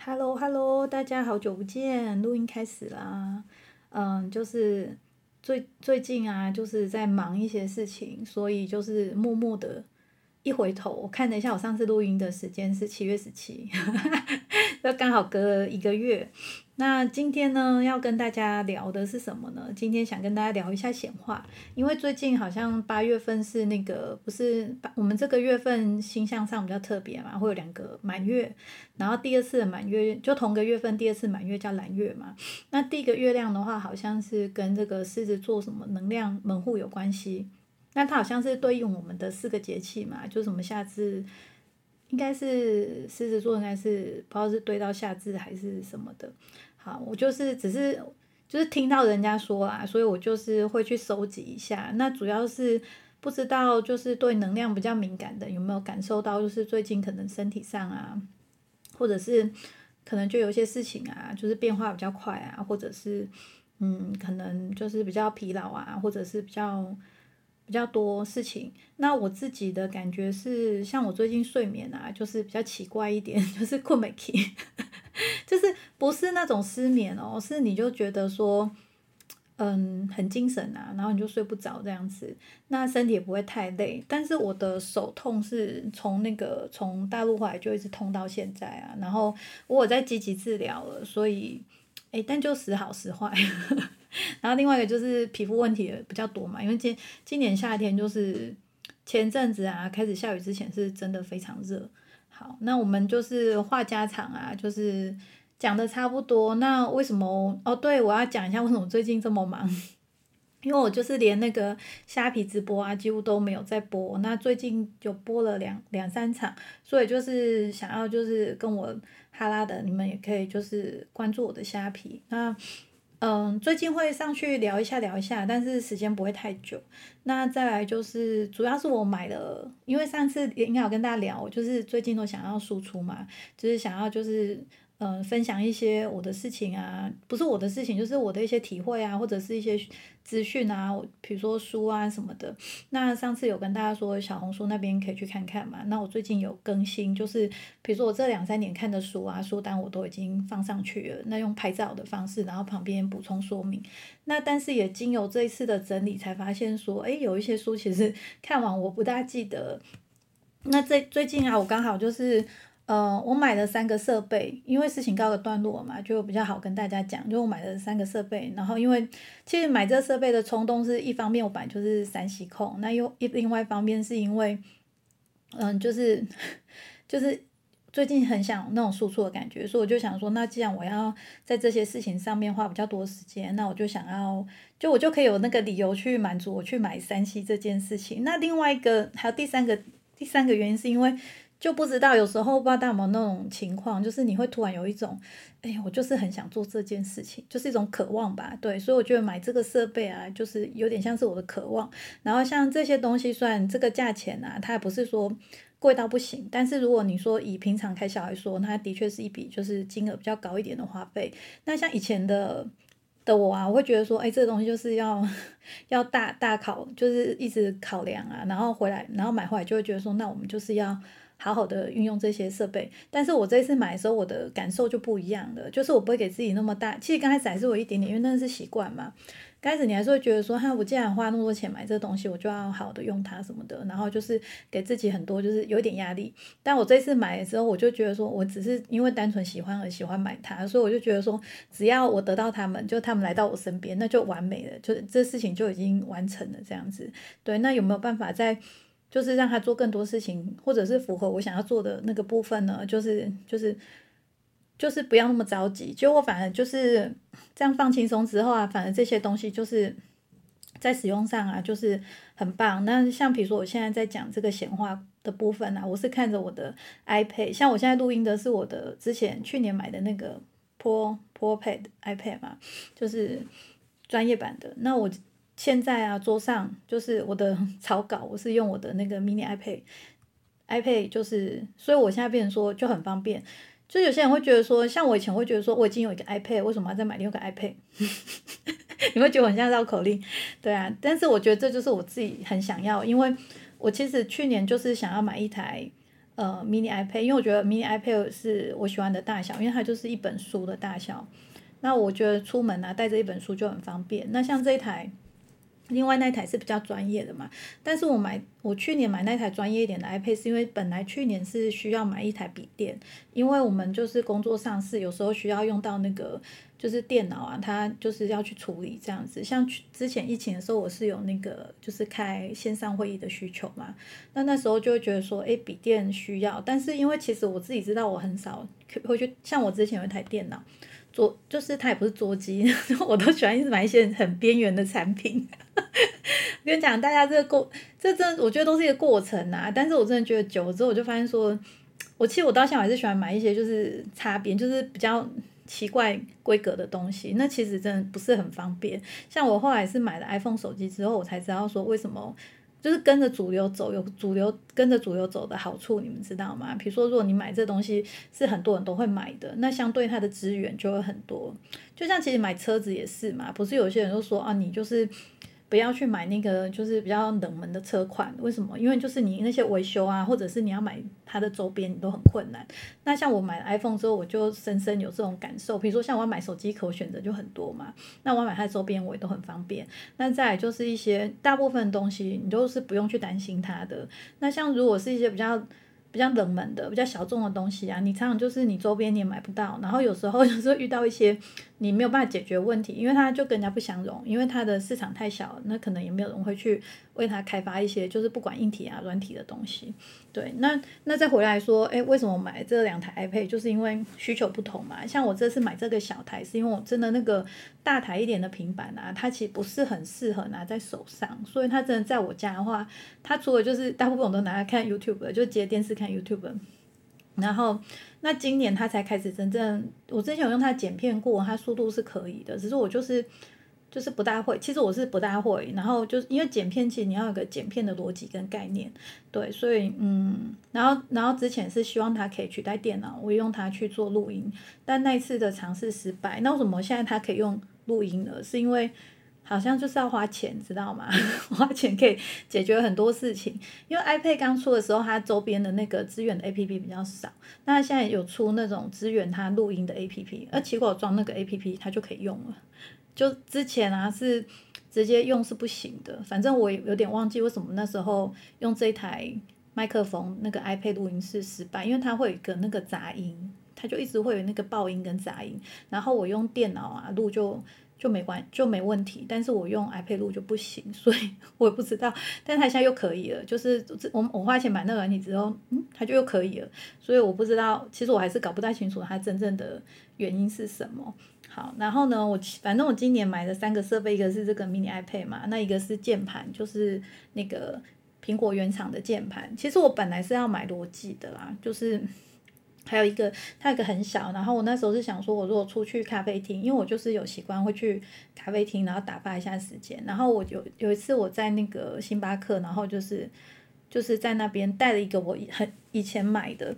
Hello，Hello，大家好久不见，录音开始啦。嗯，就是最最近啊，就是在忙一些事情，所以就是默默的。一回头，我看了一下，我上次录音的时间是七月十七，就刚好隔一个月。那今天呢，要跟大家聊的是什么呢？今天想跟大家聊一下显化，因为最近好像八月份是那个不是我们这个月份星象上比较特别嘛，会有两个满月，然后第二次的满月就同个月份，第二次满月叫蓝月嘛。那第一个月亮的话，好像是跟这个狮子座什么能量门户有关系。那它好像是对应我们的四个节气嘛，就什么夏至，应该是狮子座，应该是不知道是对到夏至还是什么的。好，我就是只是就是听到人家说啊，所以我就是会去收集一下。那主要是不知道就是对能量比较敏感的有没有感受到，就是最近可能身体上啊，或者是可能就有些事情啊，就是变化比较快啊，或者是嗯，可能就是比较疲劳啊，或者是比较。比较多事情，那我自己的感觉是，像我最近睡眠啊，就是比较奇怪一点，就是困没起，就是不是那种失眠哦，是你就觉得说，嗯，很精神啊，然后你就睡不着这样子，那身体也不会太累，但是我的手痛是从那个从大陆回来就一直痛到现在啊，然后我在积极治疗了，所以，哎，但就时好时坏。然后另外一个就是皮肤问题比较多嘛，因为今今年夏天就是前阵子啊，开始下雨之前是真的非常热。好，那我们就是话家常啊，就是讲的差不多。那为什么？哦，对，我要讲一下为什么最近这么忙，因为我就是连那个虾皮直播啊，几乎都没有在播。那最近就播了两两三场，所以就是想要就是跟我哈拉的，你们也可以就是关注我的虾皮那。嗯，最近会上去聊一下聊一下，但是时间不会太久。那再来就是，主要是我买了，因为上次也应该有跟大家聊，就是最近都想要输出嘛，就是想要就是。嗯，分享一些我的事情啊，不是我的事情，就是我的一些体会啊，或者是一些资讯啊，比如说书啊什么的。那上次有跟大家说，小红书那边可以去看看嘛。那我最近有更新，就是比如说我这两三年看的书啊，书单我都已经放上去了。那用拍照的方式，然后旁边补充说明。那但是也经由这一次的整理，才发现说，诶，有一些书其实 看完我不大记得。那最最近啊，我刚好就是。呃，我买了三个设备，因为事情告个段落嘛，就比较好跟大家讲。就我买了三个设备，然后因为其实买这设备的冲动是一方面，我本来就是三西控，那又一另外一方面是因为，嗯，就是 就是最近很想那种输出的感觉，所以我就想说，那既然我要在这些事情上面花比较多时间，那我就想要，就我就可以有那个理由去满足我去买三西这件事情。那另外一个还有第三个第三个原因是因为。就不知道有时候不知道大家有没有那种情况，就是你会突然有一种，哎，我就是很想做这件事情，就是一种渴望吧，对，所以我觉得买这个设备啊，就是有点像是我的渴望。然后像这些东西，虽然这个价钱啊，它也不是说贵到不行，但是如果你说以平常开销来说，它的确是一笔就是金额比较高一点的花费。那像以前的的我啊，我会觉得说，哎，这个东西就是要 要大大考，就是一直考量啊，然后回来，然后买回来就会觉得说，那我们就是要。好好的运用这些设备，但是我这一次买的时候，我的感受就不一样了，就是我不会给自己那么大。其实刚开始还是有一点点，因为那是习惯嘛。刚开始你还是会觉得说，哈，我既然花那么多钱买这东西，我就要好的用它什么的，然后就是给自己很多就是有点压力。但我这次买的时候，我就觉得说，我只是因为单纯喜欢而喜欢买它，所以我就觉得说，只要我得到他们，就他们来到我身边，那就完美了，就这事情就已经完成了这样子。对，那有没有办法在？就是让他做更多事情，或者是符合我想要做的那个部分呢？就是就是就是不要那么着急。就我反而就是这样放轻松之后啊，反而这些东西就是在使用上啊，就是很棒。那像比如说我现在在讲这个显化的部分啊，我是看着我的 iPad，像我现在录音的是我的之前去年买的那个 Pro Pro Pad iPad 嘛，就是专业版的。那我。现在啊，桌上就是我的 草稿，我是用我的那个 mini iPad，iPad 就是，所以我现在变成说就很方便。就有些人会觉得说，像我以前会觉得说，我已经有一个 iPad，为什么要再买另一个 iPad？你会觉得很像绕口令，对啊。但是我觉得这就是我自己很想要，因为我其实去年就是想要买一台。呃 mini iPad，因为我觉得 mini iPad 是我喜欢的大小，因为它就是一本书的大小。那我觉得出门啊带着一本书就很方便。那像这一台。另外那台是比较专业的嘛，但是我买我去年买那台专业一点的 iPad 是因为本来去年是需要买一台笔电，因为我们就是工作上是有时候需要用到那个就是电脑啊，它就是要去处理这样子。像去之前疫情的时候，我是有那个就是开线上会议的需求嘛，那那时候就会觉得说，诶，笔电需要，但是因为其实我自己知道我很少会去，像我之前有一台电脑。桌就是它也不是桌机，我都喜欢一直买一些很边缘的产品。我 跟你讲，大家这个过，这真我觉得都是一个过程啊。但是我真的觉得久了之后，我就发现说，我其实我到现在还是喜欢买一些就是擦边，就是比较奇怪规格的东西。那其实真的不是很方便。像我后来是买了 iPhone 手机之后，我才知道说为什么。就是跟着主流走，有主流跟着主流走的好处，你们知道吗？比如说，如果你买这东西是很多人都会买的，那相对它的资源就会很多。就像其实买车子也是嘛，不是有些人就说啊，你就是。不要去买那个就是比较冷门的车款，为什么？因为就是你那些维修啊，或者是你要买它的周边，你都很困难。那像我买 iPhone 之后，我就深深有这种感受。比如说像我要买手机壳，选择就很多嘛。那我买它的周边，我也都很方便。那再就是一些大部分东西，你都是不用去担心它的。那像如果是一些比较。比较冷门的、比较小众的东西啊，你常常就是你周边你也买不到，然后有时候 有时候遇到一些你没有办法解决问题，因为它就跟人家不相容，因为它的市场太小，那可能也没有人会去为它开发一些就是不管硬体啊、软体的东西。对，那那再回来说，哎，为什么买这两台 iPad？就是因为需求不同嘛。像我这次买这个小台，是因为我真的那个大台一点的平板啊，它其实不是很适合拿在手上，所以它真的在我家的话，它除了就是大部分我都拿来看 YouTube，就接电视看 YouTube。然后那今年它才开始真正，我之前有用它剪片过，它速度是可以的，只是我就是。就是不大会，其实我是不大会，然后就是因为剪片，其实你要有个剪片的逻辑跟概念，对，所以嗯，然后然后之前是希望它可以取代电脑，我用它去做录音，但那次的尝试失败，那为什么现在它可以用录音了？是因为好像就是要花钱，知道吗？花钱可以解决很多事情，因为 iPad 刚出的时候，它周边的那个资源的 APP 比较少，那现在有出那种支援它录音的 APP，而结果装那个 APP 它就可以用了。就之前啊是直接用是不行的，反正我有点忘记为什么那时候用这台麦克风那个 iPad 录音是失败，因为它会有一个那个杂音，它就一直会有那个爆音跟杂音。然后我用电脑啊录就就没关就没问题，但是我用 iPad 录就不行，所以我也不知道。但它现在又可以了，就是我我花钱买那个软体之后，嗯，它就又可以了，所以我不知道，其实我还是搞不太清楚它真正的原因是什么。好，然后呢，我反正我今年买的三个设备，一个是这个 mini iPad 嘛，那一个是键盘，就是那个苹果原厂的键盘。其实我本来是要买罗技的啦，就是还有一个它一个很小，然后我那时候是想说，我如果出去咖啡厅，因为我就是有习惯会去咖啡厅，然后打发一下时间。然后我有有一次我在那个星巴克，然后就是就是在那边带了一个我很以前买的，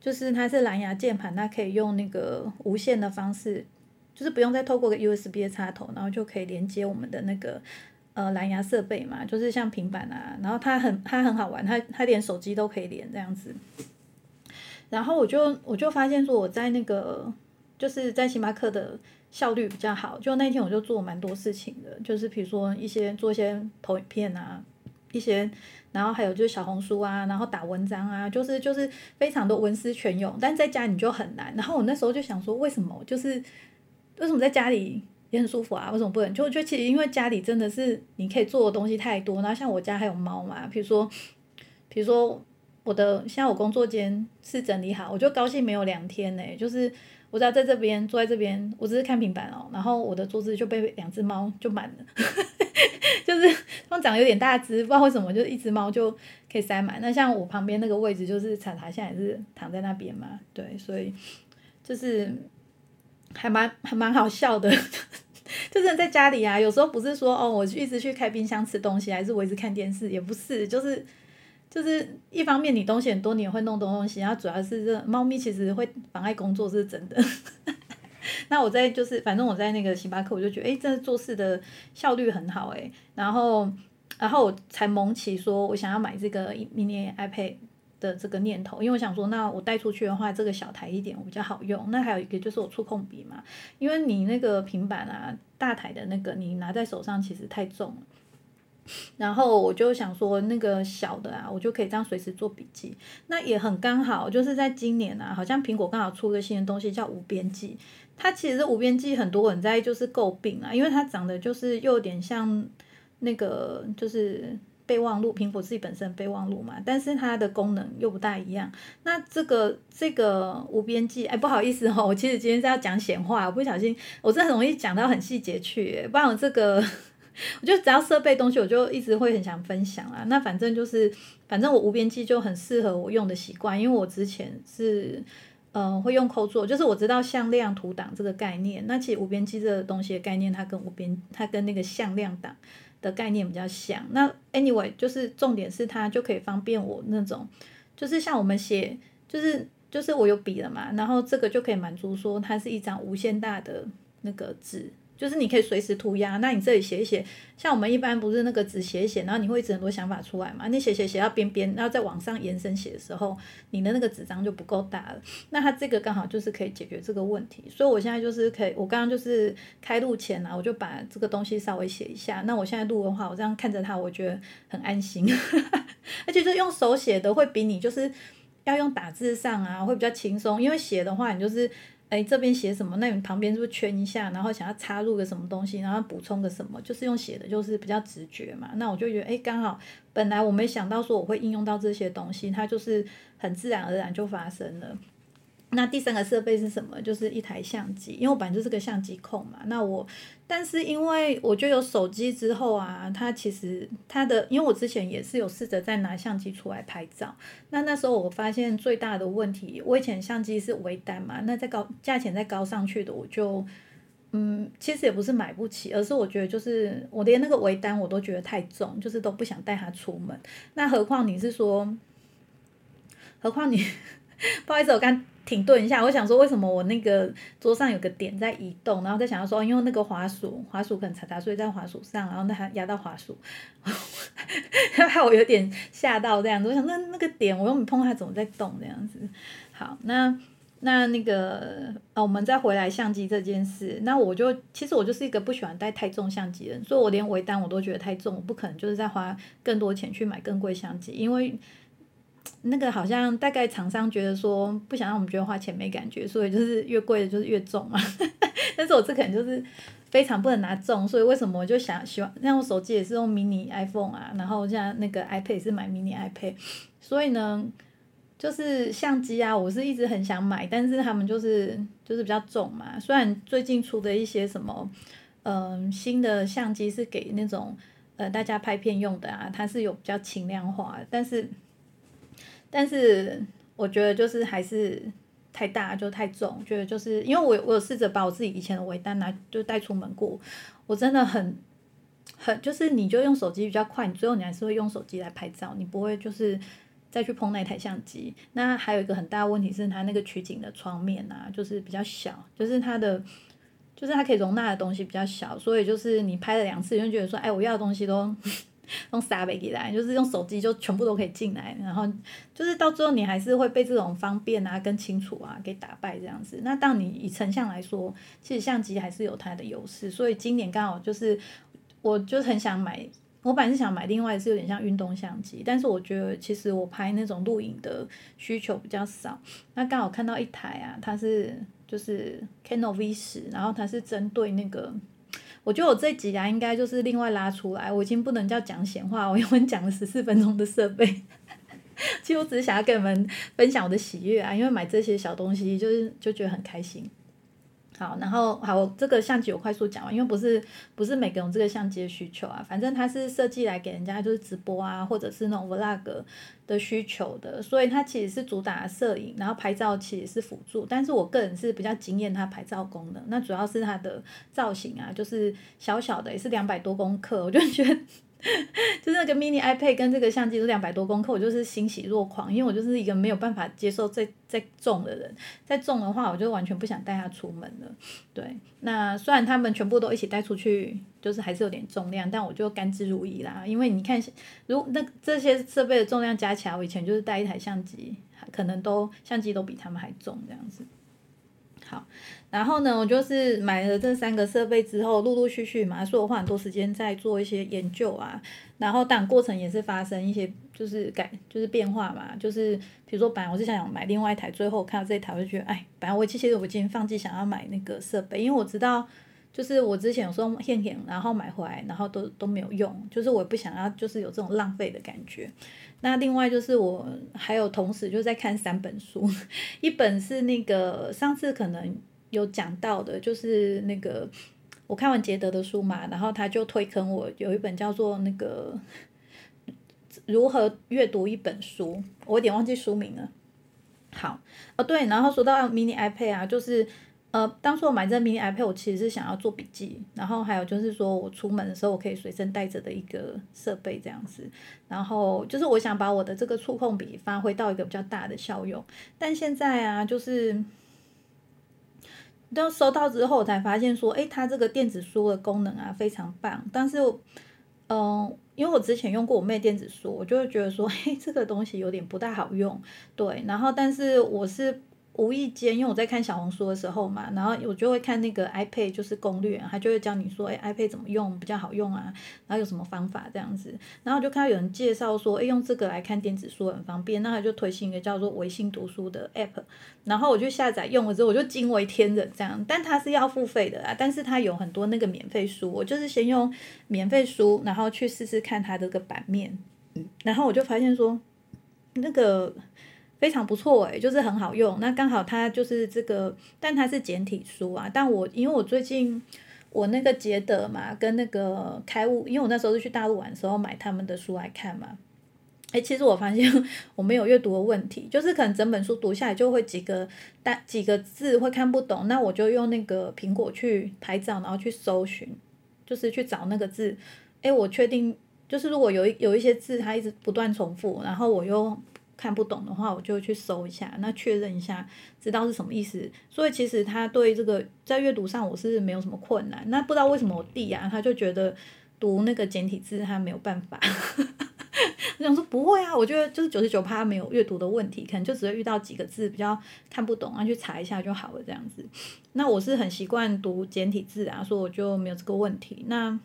就是它是蓝牙键盘，它可以用那个无线的方式。就是不用再透过个 USB 的插头，然后就可以连接我们的那个呃蓝牙设备嘛，就是像平板啊，然后它很它很好玩，它它连手机都可以连这样子。然后我就我就发现说我在那个就是在星巴克的效率比较好，就那天我就做蛮多事情的，就是比如说一些做一些投影片啊，一些然后还有就是小红书啊，然后打文章啊，就是就是非常的文思泉涌，但在家你就很难。然后我那时候就想说，为什么就是。为什么在家里也很舒服啊？为什么不能？就我觉得其实因为家里真的是你可以做的东西太多。然后像我家还有猫嘛，比如说，比如说我的现在我工作间是整理好，我就高兴没有两天呢。就是我只要在这边坐在这边，我只是看平板哦，然后我的桌子就被两只猫就满了，就是它们长得有点大只，不知道为什么就是一只猫就可以塞满。那像我旁边那个位置就是茶茶现在也是躺在那边嘛，对，所以就是。还蛮还蛮好笑的，就是在家里啊，有时候不是说哦，我一直去开冰箱吃东西，还是我一直看电视，也不是，就是就是一方面你东西很多，你也会弄东东西，然后主要是这猫咪其实会妨碍工作是真的。那我在就是反正我在那个星巴克，我就觉得哎，这做事的效率很好哎，然后然后我才萌起说我想要买这个 mini iPad。的这个念头，因为我想说，那我带出去的话，这个小台一点，我比较好用。那还有一个就是我触控笔嘛，因为你那个平板啊，大台的那个，你拿在手上其实太重了。然后我就想说，那个小的啊，我就可以这样随时做笔记。那也很刚好，就是在今年啊，好像苹果刚好出个新的东西叫无边际。它其实无边际很多人在就是诟病啊，因为它长得就是又有点像那个就是备忘录，苹果自己本身备忘录嘛，但是它的功能又不大一样。那这个这个无边际，哎，不好意思哦，我其实今天是要讲闲话，不小心我真的很容易讲到很细节去，不然我这个 我觉得只要设备东西，我就一直会很想分享啊。那反正就是反正我无边际就很适合我用的习惯，因为我之前是。嗯，会用抠做，就是我知道向量图档这个概念。那其实无边际这个东西的概念，它跟无边，它跟那个向量档的概念比较像。那 anyway，就是重点是它就可以方便我那种，就是像我们写，就是就是我有笔了嘛，然后这个就可以满足说它是一张无限大的那个纸。就是你可以随时涂鸦，那你这里写一写，像我们一般不是那个纸写一写，然后你会一直很多想法出来嘛？你写写写到边边，然后再往上延伸写的时候，你的那个纸张就不够大了。那它这个刚好就是可以解决这个问题，所以我现在就是可以，我刚刚就是开录前啊，我就把这个东西稍微写一下。那我现在录的话，我这样看着它，我觉得很安心，而且是用手写的会比你就是要用打字上啊会比较轻松，因为写的话你就是。哎，这边写什么？那你旁边是不是圈一下？然后想要插入个什么东西，然后补充个什么？就是用写的，就是比较直觉嘛。那我就觉得，哎，刚好本来我没想到说我会应用到这些东西，它就是很自然而然就发生了。那第三个设备是什么？就是一台相机，因为我本来就是个相机控嘛。那我，但是因为我就有手机之后啊，它其实它的，因为我之前也是有试着在拿相机出来拍照。那那时候我发现最大的问题，我以前相机是微单嘛，那再高价钱再高上去的，我就，嗯，其实也不是买不起，而是我觉得就是我连那个微单我都觉得太重，就是都不想带它出门。那何况你是说，何况你，不好意思，我刚。停顿一下，我想说为什么我那个桌上有个点在移动，然后再想要说，因为那个滑鼠，滑鼠可能插所以在滑鼠上，然后那还压到滑鼠，害我有点吓到这样子。我想那那个点我又没碰它，怎么在动这样子？好，那那那个啊，我们再回来相机这件事，那我就其实我就是一个不喜欢带太重相机的人，所以我连微单我都觉得太重，我不可能就是再花更多钱去买更贵相机，因为。那个好像大概厂商觉得说不想让我们觉得花钱没感觉，所以就是越贵的就是越重嘛。但是我这可能就是非常不能拿重，所以为什么我就想喜欢像我手机也是用 mini iPhone 啊，然后像那个 iPad 也是买 mini iPad，所以呢就是相机啊，我是一直很想买，但是他们就是就是比较重嘛。虽然最近出的一些什么嗯新的相机是给那种呃大家拍片用的啊，它是有比较轻量化，但是。但是我觉得就是还是太大就太重，觉得就是因为我我有试着把我自己以前的尾单拿就带出门过，我真的很很就是你就用手机比较快，你最后你还是会用手机来拍照，你不会就是再去碰那台相机。那还有一个很大的问题是它那个取景的窗面啊，就是比较小，就是它的就是它可以容纳的东西比较小，所以就是你拍了两次，就觉得说，哎，我要的东西都。用三倍给来，就是用手机就全部都可以进来，然后就是到最后你还是会被这种方便啊、跟清楚啊给打败这样子。那当你以成像来说，其实相机还是有它的优势。所以今年刚好就是，我就很想买，我本来是想买另外是有点像运动相机，但是我觉得其实我拍那种录影的需求比较少。那刚好看到一台啊，它是就是 Canon V 十，然后它是针对那个。我觉得我这集啊，应该就是另外拉出来。我已经不能叫讲闲话，我因为讲了十四分钟的设备，其实我只是想要跟你们分享我的喜悦啊，因为买这些小东西就是就觉得很开心。好，然后好，这个相机我快速讲完，因为不是不是每个人这个相机的需求啊，反正它是设计来给人家就是直播啊，或者是那种 vlog 的需求的，所以它其实是主打摄影，然后拍照其实是辅助，但是我个人是比较惊艳它拍照功能，那主要是它的造型啊，就是小小的也是两百多公克，我就觉得 就是那个 mini iPad 跟这个相机都两百多公克，我就是欣喜若狂，因为我就是一个没有办法接受再再重的人，再重的话我就完全不想带他出门了。对，那虽然他们全部都一起带出去，就是还是有点重量，但我就甘之如饴啦。因为你看，如那这些设备的重量加起来，我以前就是带一台相机，可能都相机都比他们还重这样子。好，然后呢，我就是买了这三个设备之后，陆陆续续嘛，所以我花很多时间在做一些研究啊。然后但过程也是发生一些就是改就是变化嘛，就是比如说本来我是想买另外一台，最后看到这一台我就觉得，哎，本来我其实我已经放弃想要买那个设备，因为我知道就是我之前有时候现点，然后买回来，然后都都没有用，就是我也不想要就是有这种浪费的感觉。那另外就是我还有同时就在看三本书，一本是那个上次可能有讲到的，就是那个我看完杰德的书嘛，然后他就推坑我有一本叫做那个如何阅读一本书，我有点忘记书名了。好，哦对，然后说到 mini iPad 啊，就是。呃，当初我买这 mini iPad，我其实是想要做笔记，然后还有就是说我出门的时候我可以随身带着的一个设备这样子，然后就是我想把我的这个触控笔发挥到一个比较大的效用，但现在啊，就是都收到之后才发现说，诶，它这个电子书的功能啊非常棒，但是，嗯，因为我之前用过我妹电子书，我就会觉得说，哎，这个东西有点不太好用，对，然后但是我是。无意间，因为我在看小红书的时候嘛，然后我就会看那个 iPad，就是攻略，他就会教你说，哎，iPad 怎么用比较好用啊，然后有什么方法这样子，然后我就看到有人介绍说，哎，用这个来看电子书很方便，那他就推行一个叫做微信读书的 App，然后我就下载用了之后，我就惊为天人这样，但它是要付费的啊，但是它有很多那个免费书，我就是先用免费书，然后去试试看它这个版面，然后我就发现说，那个。非常不错诶，就是很好用。那刚好它就是这个，但它是简体书啊。但我因为我最近我那个捷德嘛，跟那个开悟，因为我那时候是去大陆玩的时候买他们的书来看嘛。诶，其实我发现 我没有阅读的问题，就是可能整本书读下来就会几个单几个字会看不懂，那我就用那个苹果去拍照，然后去搜寻，就是去找那个字。诶，我确定就是如果有一有一些字它一直不断重复，然后我又。看不懂的话，我就去搜一下，那确认一下，知道是什么意思。所以其实他对这个在阅读上我是没有什么困难。那不知道为什么我弟啊，他就觉得读那个简体字他没有办法。我想说不会啊，我觉得就是九十九趴没有阅读的问题，可能就只会遇到几个字比较看不懂啊，去查一下就好了这样子。那我是很习惯读简体字啊，所以我就没有这个问题。那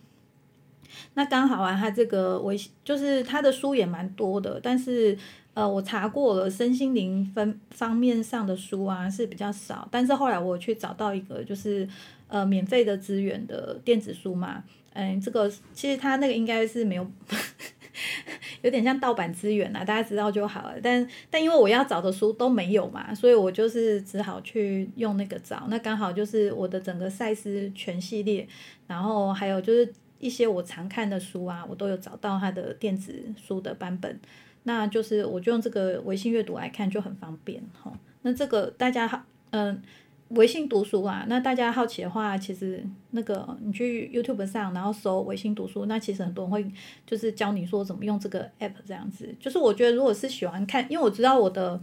那刚好啊，他这个微就是他的书也蛮多的，但是。呃，我查过了，身心灵分方面上的书啊是比较少，但是后来我去找到一个就是呃免费的资源的电子书嘛，嗯，这个其实它那个应该是没有，有点像盗版资源啊，大家知道就好了。但但因为我要找的书都没有嘛，所以我就是只好去用那个找，那刚好就是我的整个赛斯全系列，然后还有就是一些我常看的书啊，我都有找到它的电子书的版本。那就是我就用这个微信阅读来看就很方便哈。那这个大家好，嗯，微信读书啊，那大家好奇的话，其实那个你去 YouTube 上，然后搜微信读书，那其实很多人会就是教你说怎么用这个 App 这样子。就是我觉得如果是喜欢看，因为我知道我的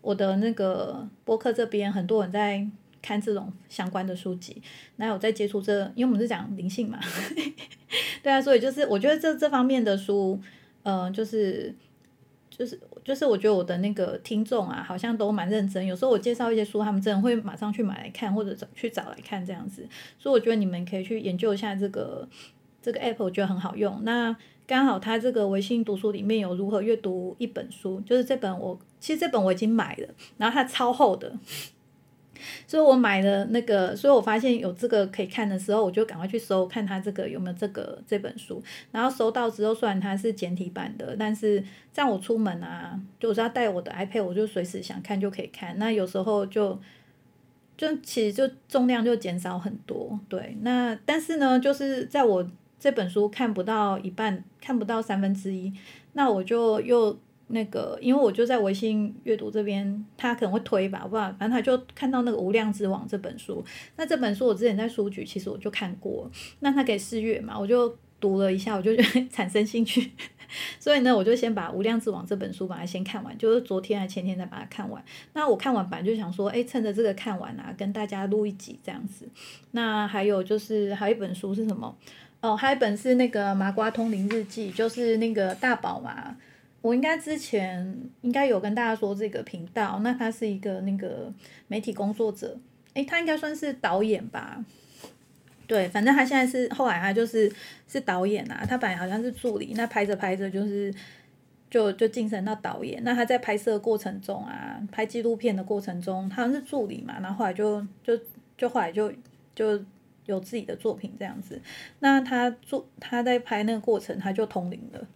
我的那个播客这边很多人在看这种相关的书籍，那有在接触这，因为我们是讲灵性嘛，对啊，所以就是我觉得这这方面的书，嗯，就是。就是就是，我觉得我的那个听众啊，好像都蛮认真。有时候我介绍一些书，他们真的会马上去买来看，或者去找来看这样子。所以我觉得你们可以去研究一下这个这个 app，我觉得很好用。那刚好它这个微信读书里面有如何阅读一本书，就是这本我其实这本我已经买了，然后它超厚的。所以我买了那个，所以我发现有这个可以看的时候，我就赶快去搜，看它这个有没有这个这本书。然后搜到之后，虽然它是简体版的，但是这样我出门啊，就是要带我的 iPad，我就随时想看就可以看。那有时候就就其实就重量就减少很多，对。那但是呢，就是在我这本书看不到一半，看不到三分之一，那我就又。那个，因为我就在微信阅读这边，他可能会推吧，我不知道，反正他就看到那个《无量之王》这本书。那这本书我之前在书局其实我就看过，那他可以试阅嘛，我就读了一下，我就觉 得产生兴趣，所以呢，我就先把《无量之王》这本书把它先看完，就是昨天还前天才把它看完。那我看完本来就想说，哎，趁着这个看完啊，跟大家录一集这样子。那还有就是还有一本书是什么？哦，还有一本是那个《麻瓜通灵日记》，就是那个大宝嘛。我应该之前应该有跟大家说这个频道，那他是一个那个媒体工作者，诶，他应该算是导演吧？对，反正他现在是后来他就是是导演啊，他本来好像是助理，那拍着拍着就是就就晋升到导演。那他在拍摄过程中啊，拍纪录片的过程中，他是助理嘛，然后后来就就就后来就就有自己的作品这样子。那他做他在拍那个过程，他就通灵了。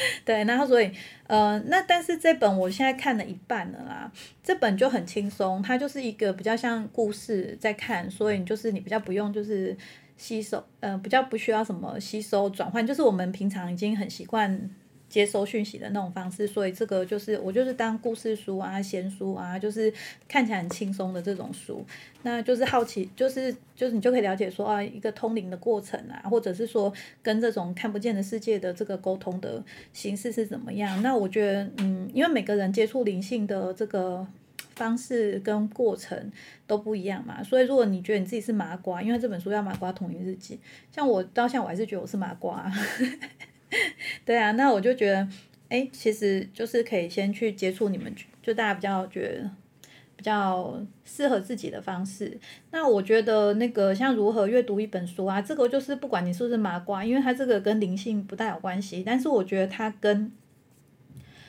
对，然后所以，呃，那但是这本我现在看了一半了啦，这本就很轻松，它就是一个比较像故事在看，所以就是你比较不用就是吸收，呃，比较不需要什么吸收转换，就是我们平常已经很习惯。接收讯息的那种方式，所以这个就是我就是当故事书啊、闲书啊，就是看起来很轻松的这种书，那就是好奇，就是就是你就可以了解说啊，一个通灵的过程啊，或者是说跟这种看不见的世界的这个沟通的形式是怎么样。那我觉得，嗯，因为每个人接触灵性的这个方式跟过程都不一样嘛，所以如果你觉得你自己是麻瓜，因为这本书叫《麻瓜通灵日记》，像我到现在我还是觉得我是麻瓜。对啊，那我就觉得，哎，其实就是可以先去接触你们，就大家比较觉得比较适合自己的方式。那我觉得那个像如何阅读一本书啊，这个就是不管你是不是麻瓜，因为它这个跟灵性不大有关系，但是我觉得它跟，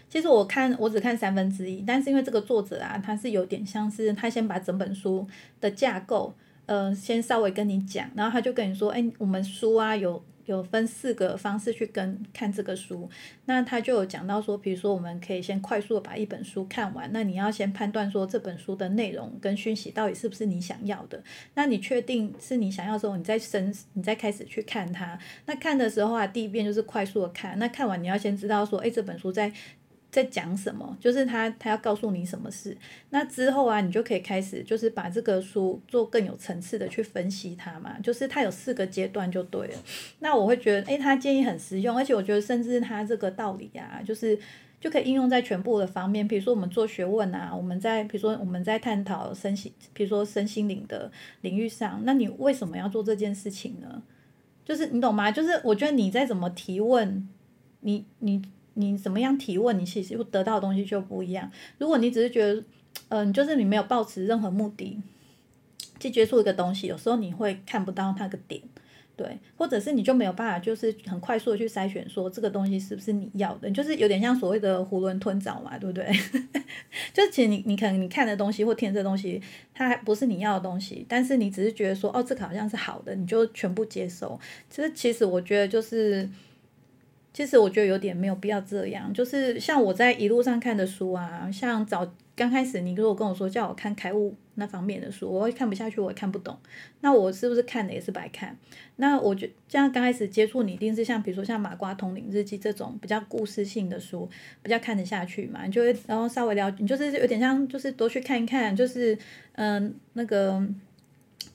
其实我看我只看三分之一，但是因为这个作者啊，他是有点像是他先把整本书的架构，呃，先稍微跟你讲，然后他就跟你说，哎，我们书啊有。有分四个方式去跟看这个书，那他就有讲到说，比如说我们可以先快速的把一本书看完，那你要先判断说这本书的内容跟讯息到底是不是你想要的，那你确定是你想要之后，你再深，你再开始去看它。那看的时候啊，第一遍就是快速的看，那看完你要先知道说，哎，这本书在。在讲什么？就是他他要告诉你什么事。那之后啊，你就可以开始，就是把这个书做更有层次的去分析它嘛。就是它有四个阶段就对了。那我会觉得，诶，他建议很实用，而且我觉得甚至他这个道理啊，就是就可以应用在全部的方面。比如说我们做学问啊，我们在比如说我们在探讨身心，比如说身心灵的领域上，那你为什么要做这件事情呢？就是你懂吗？就是我觉得你再怎么提问，你你。你怎么样提问，你其实得到的东西就不一样。如果你只是觉得，嗯，就是你没有抱持任何目的去接触一个东西，有时候你会看不到那个点，对，或者是你就没有办法，就是很快速的去筛选说这个东西是不是你要的，就是有点像所谓的囫囵吞枣嘛，对不对？就其实你你可能你看的东西或听这东西，它还不是你要的东西，但是你只是觉得说，哦，这个好像是好的，你就全部接受。其实其实我觉得就是。其实我觉得有点没有必要这样，就是像我在一路上看的书啊，像早刚开始你如果跟我说叫我看开悟那方面的书，我会看不下去，我也看不懂，那我是不是看的也是白看？那我觉这样刚开始接触你一定是像比如说像《马瓜通灵日记》这种比较故事性的书，比较看得下去嘛，你就会然后稍微了解，你就是有点像就是多去看一看，就是嗯那个。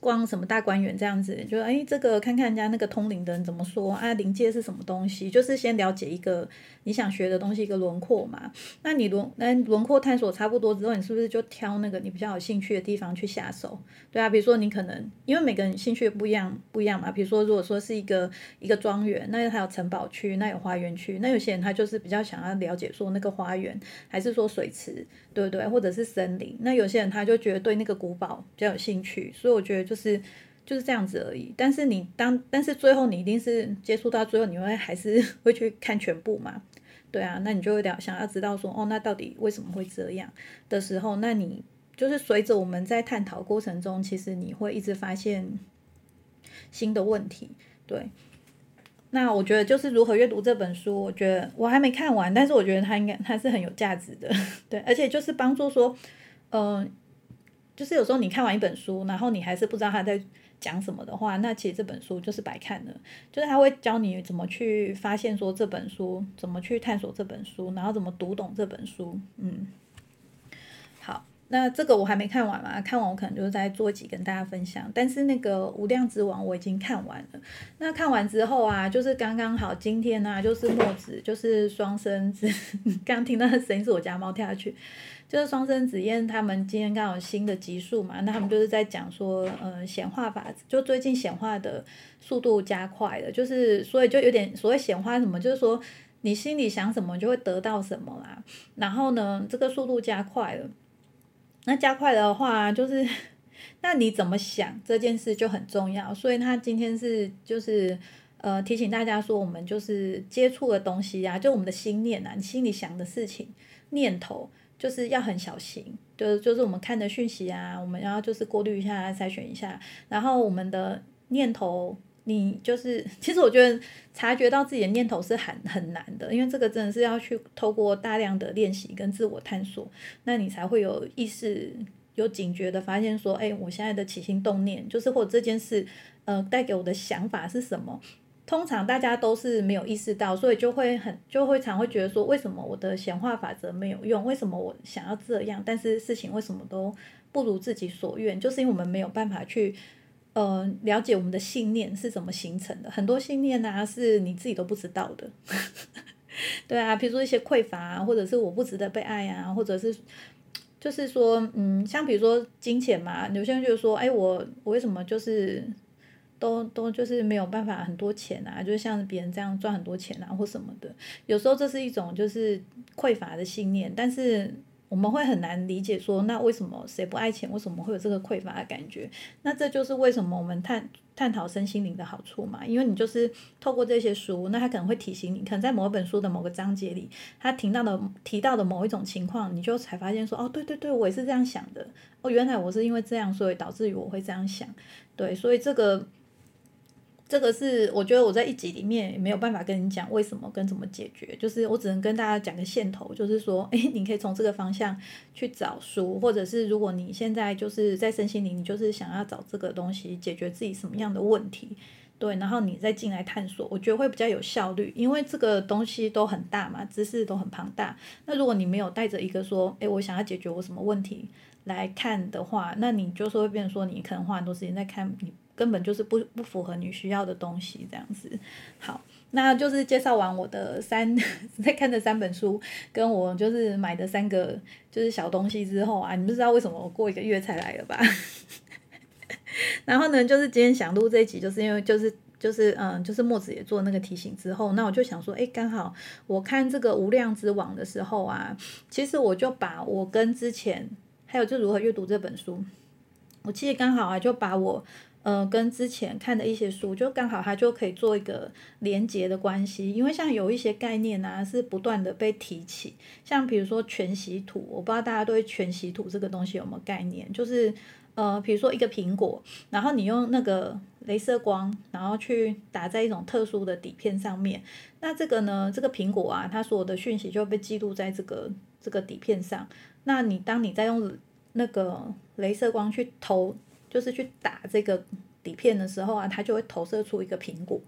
逛什么大观园这样子，就哎，这个看看人家那个通灵的人怎么说啊？灵界是什么东西？就是先了解一个你想学的东西一个轮廓嘛。那你轮那轮廓探索差不多之后，你是不是就挑那个你比较有兴趣的地方去下手？对啊，比如说你可能因为每个人兴趣不一样不一样嘛。比如说如果说是一个一个庄园，那还有城堡区，那有花园区，那有些人他就是比较想要了解说那个花园还是说水池，对不对？或者是森林。那有些人他就觉得对那个古堡比较有兴趣，所以我觉得就。就是就是这样子而已，但是你当但是最后你一定是接触到最后，你会还是 会去看全部嘛？对啊，那你就有点想要知道说，哦，那到底为什么会这样的时候，那你就是随着我们在探讨过程中，其实你会一直发现新的问题。对，那我觉得就是如何阅读这本书，我觉得我还没看完，但是我觉得它应该它是很有价值的，对，而且就是帮助说，嗯。就是有时候你看完一本书，然后你还是不知道他在讲什么的话，那其实这本书就是白看的。就是他会教你怎么去发现说这本书，怎么去探索这本书，然后怎么读懂这本书。嗯，好。那这个我还没看完嘛，看完我可能就是在做几跟大家分享。但是那个无量之王我已经看完了。那看完之后啊，就是刚刚好今天呢，就是墨子就是双生子，刚听到的声音是我家猫跳下去。就是双生子燕他们今天刚好新的集数嘛，那他们就是在讲说，呃，显化法，就最近显化的速度加快了，就是所以就有点所谓显化什么，就是说你心里想什么就会得到什么啦。然后呢，这个速度加快了，那加快的话，就是那你怎么想这件事就很重要。所以他今天是就是呃提醒大家说，我们就是接触的东西啊，就我们的心念啊，你心里想的事情念头。就是要很小心，就是就是我们看的讯息啊，我们要就是过滤一下、筛选一下，然后我们的念头，你就是其实我觉得察觉到自己的念头是很很难的，因为这个真的是要去透过大量的练习跟自我探索，那你才会有意识、有警觉的发现说，哎，我现在的起心动念，就是或者这件事，呃，带给我的想法是什么。通常大家都是没有意识到，所以就会很就会常会觉得说，为什么我的显化法则没有用？为什么我想要这样，但是事情为什么都不如自己所愿？就是因为我们没有办法去呃了解我们的信念是怎么形成的。很多信念呢是你自己都不知道的，对啊，比如说一些匮乏啊，或者是我不值得被爱啊，或者是就是说嗯，像比如说金钱嘛，有些人就是说，哎，我我为什么就是。都都就是没有办法很多钱啊，就像别人这样赚很多钱啊或什么的，有时候这是一种就是匮乏的信念，但是我们会很难理解说，那为什么谁不爱钱，为什么会有这个匮乏的感觉？那这就是为什么我们探探讨身心灵的好处嘛，因为你就是透过这些书，那他可能会提醒你，可能在某一本书的某个章节里，他提到的提到的某一种情况，你就才发现说，哦，对对对，我也是这样想的，哦，原来我是因为这样，所以导致于我会这样想，对，所以这个。这个是我觉得我在一集里面没有办法跟你讲为什么跟怎么解决，就是我只能跟大家讲个线头，就是说，哎，你可以从这个方向去找书，或者是如果你现在就是在身心灵，你就是想要找这个东西解决自己什么样的问题，对，然后你再进来探索，我觉得会比较有效率，因为这个东西都很大嘛，知识都很庞大。那如果你没有带着一个说，哎，我想要解决我什么问题来看的话，那你就是会变成说，你可能花很多时间在看你。根本就是不不符合你需要的东西，这样子。好，那就是介绍完我的三 在看的三本书，跟我就是买的三个就是小东西之后啊，你不知道为什么我过一个月才来了吧？然后呢，就是今天想录这一集，就是因为就是就是嗯，就是墨子也做那个提醒之后，那我就想说，哎，刚好我看这个无量之网的时候啊，其实我就把我跟之前还有就如何阅读这本书，我其实刚好啊就把我。呃，跟之前看的一些书，就刚好它就可以做一个连接的关系，因为像有一些概念啊，是不断的被提起，像比如说全息图，我不知道大家对全息图这个东西有没有概念，就是呃，比如说一个苹果，然后你用那个镭射光，然后去打在一种特殊的底片上面，那这个呢，这个苹果啊，它所有的讯息就被记录在这个这个底片上，那你当你在用那个镭射光去投。就是去打这个底片的时候啊，它就会投射出一个苹果。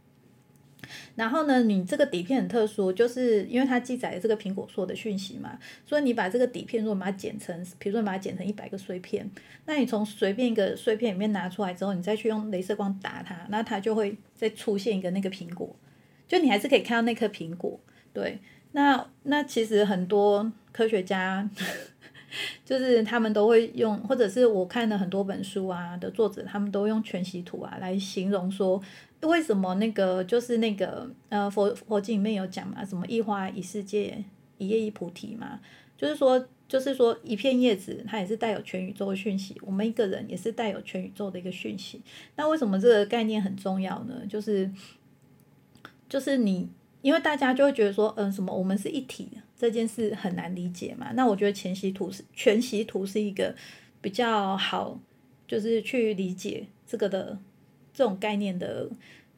然后呢，你这个底片很特殊，就是因为它记载了这个苹果所的讯息嘛，所以你把这个底片如果把它剪成，比如说你把它剪成一百个碎片，那你从随便一个碎片里面拿出来之后，你再去用镭射光打它，那它就会再出现一个那个苹果，就你还是可以看到那颗苹果。对，那那其实很多科学家。就是他们都会用，或者是我看了很多本书啊的作者，他们都用全息图啊来形容说，为什么那个就是那个呃佛佛经里面有讲嘛，什么一花一世界，一叶一菩提嘛，就是说就是说一片叶子它也是带有全宇宙的讯息，我们一个人也是带有全宇宙的一个讯息。那为什么这个概念很重要呢？就是就是你。因为大家就会觉得说，嗯，什么我们是一体的，这件事很难理解嘛。那我觉得全息图是全息图是一个比较好，就是去理解这个的这种概念的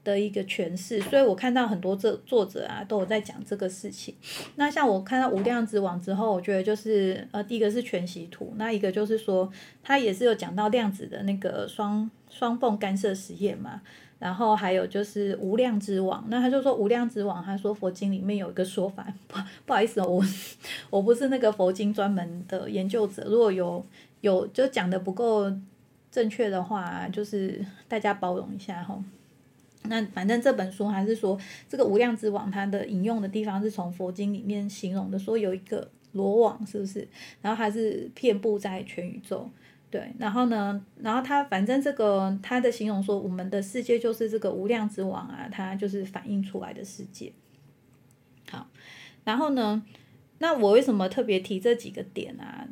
的一个诠释。所以我看到很多这作者啊都有在讲这个事情。那像我看到无量之网之后，我觉得就是呃，第一个是全息图，那一个就是说他也是有讲到量子的那个双双缝干涉实验嘛。然后还有就是无量之王，那他就说无量之王，他说佛经里面有一个说法，不 不好意思哦，我 我不是那个佛经专门的研究者，如果有有就讲的不够正确的话，就是大家包容一下哈。那反正这本书还是说，这个无量之网它的引用的地方是从佛经里面形容的，说有一个罗网，是不是？然后它是遍布在全宇宙，对。然后呢，然后他反正这个他的形容说，我们的世界就是这个无量之王啊，它就是反映出来的世界。好，然后呢，那我为什么特别提这几个点啊？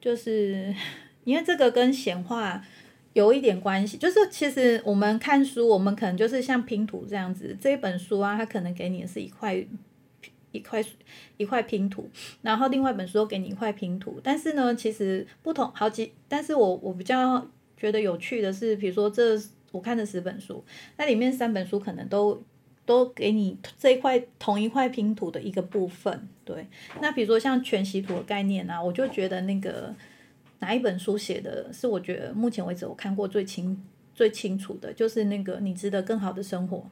就是 因为这个跟显化。有一点关系，就是其实我们看书，我们可能就是像拼图这样子，这一本书啊，它可能给你的是一块一块一块拼图，然后另外一本书给你一块拼图，但是呢，其实不同好几，但是我我比较觉得有趣的是，比如说这我看的十本书，那里面三本书可能都都给你这一块同一块拼图的一个部分，对，那比如说像全息图的概念啊，我就觉得那个。哪一本书写的是我觉得目前为止我看过最清最清楚的，就是那个你值得更好的生活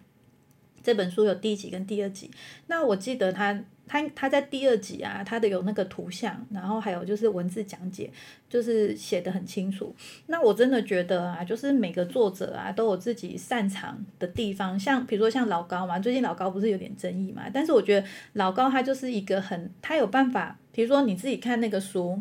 这本书有第一集跟第二集。那我记得他他他在第二集啊，他的有那个图像，然后还有就是文字讲解，就是写的很清楚。那我真的觉得啊，就是每个作者啊都有自己擅长的地方，像比如说像老高嘛，最近老高不是有点争议嘛，但是我觉得老高他就是一个很他有办法，比如说你自己看那个书。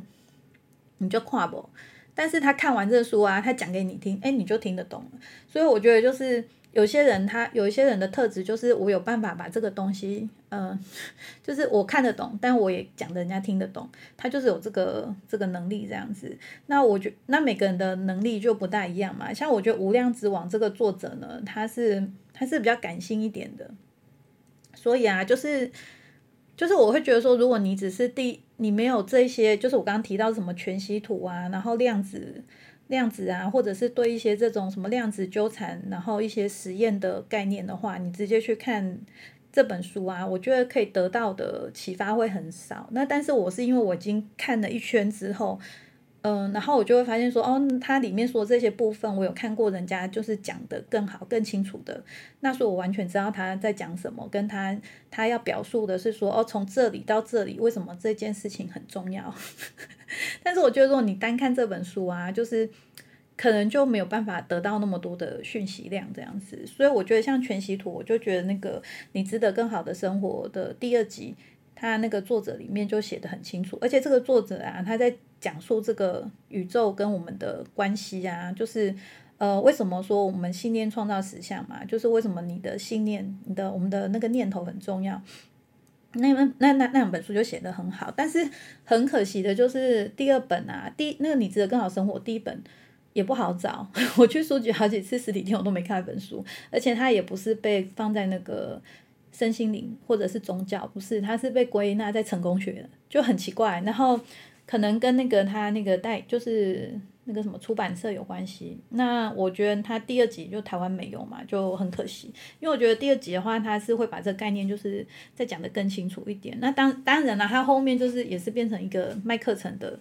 你就跨不，但是他看完这书啊，他讲给你听，哎，你就听得懂了。所以我觉得就是有些人他有一些人的特质，就是我有办法把这个东西，嗯，就是我看得懂，但我也讲的人家听得懂，他就是有这个这个能力这样子。那我觉那每个人的能力就不大一样嘛。像我觉得《无量之王》这个作者呢，他是他是比较感性一点的，所以啊，就是就是我会觉得说，如果你只是第你没有这些，就是我刚刚提到什么全息图啊，然后量子、量子啊，或者是对一些这种什么量子纠缠，然后一些实验的概念的话，你直接去看这本书啊，我觉得可以得到的启发会很少。那但是我是因为我已经看了一圈之后。嗯，然后我就会发现说，哦，它里面说这些部分，我有看过人家就是讲的更好、更清楚的，那所以我完全知道他在讲什么，跟他他要表述的是说，哦，从这里到这里，为什么这件事情很重要？但是我觉得，如果你单看这本书啊，就是可能就没有办法得到那么多的讯息量这样子。所以我觉得像全息图，我就觉得那个你值得更好的生活的第二集。他那个作者里面就写的很清楚，而且这个作者啊，他在讲述这个宇宙跟我们的关系啊，就是呃，为什么说我们信念创造实相嘛？就是为什么你的信念、你的我们的那个念头很重要。那本那那那两本书就写的很好，但是很可惜的就是第二本啊，第那个你值得更好生活第一本也不好找，我去书局好几次实体店我都没看那本书，而且它也不是被放在那个。身心灵或者是宗教，不是，它是被归纳在成功学的，就很奇怪。然后可能跟那个他那个带就是那个什么出版社有关系。那我觉得他第二集就台湾没有嘛，就很可惜。因为我觉得第二集的话，他是会把这个概念就是再讲的更清楚一点。那当当然了，他后面就是也是变成一个卖课程的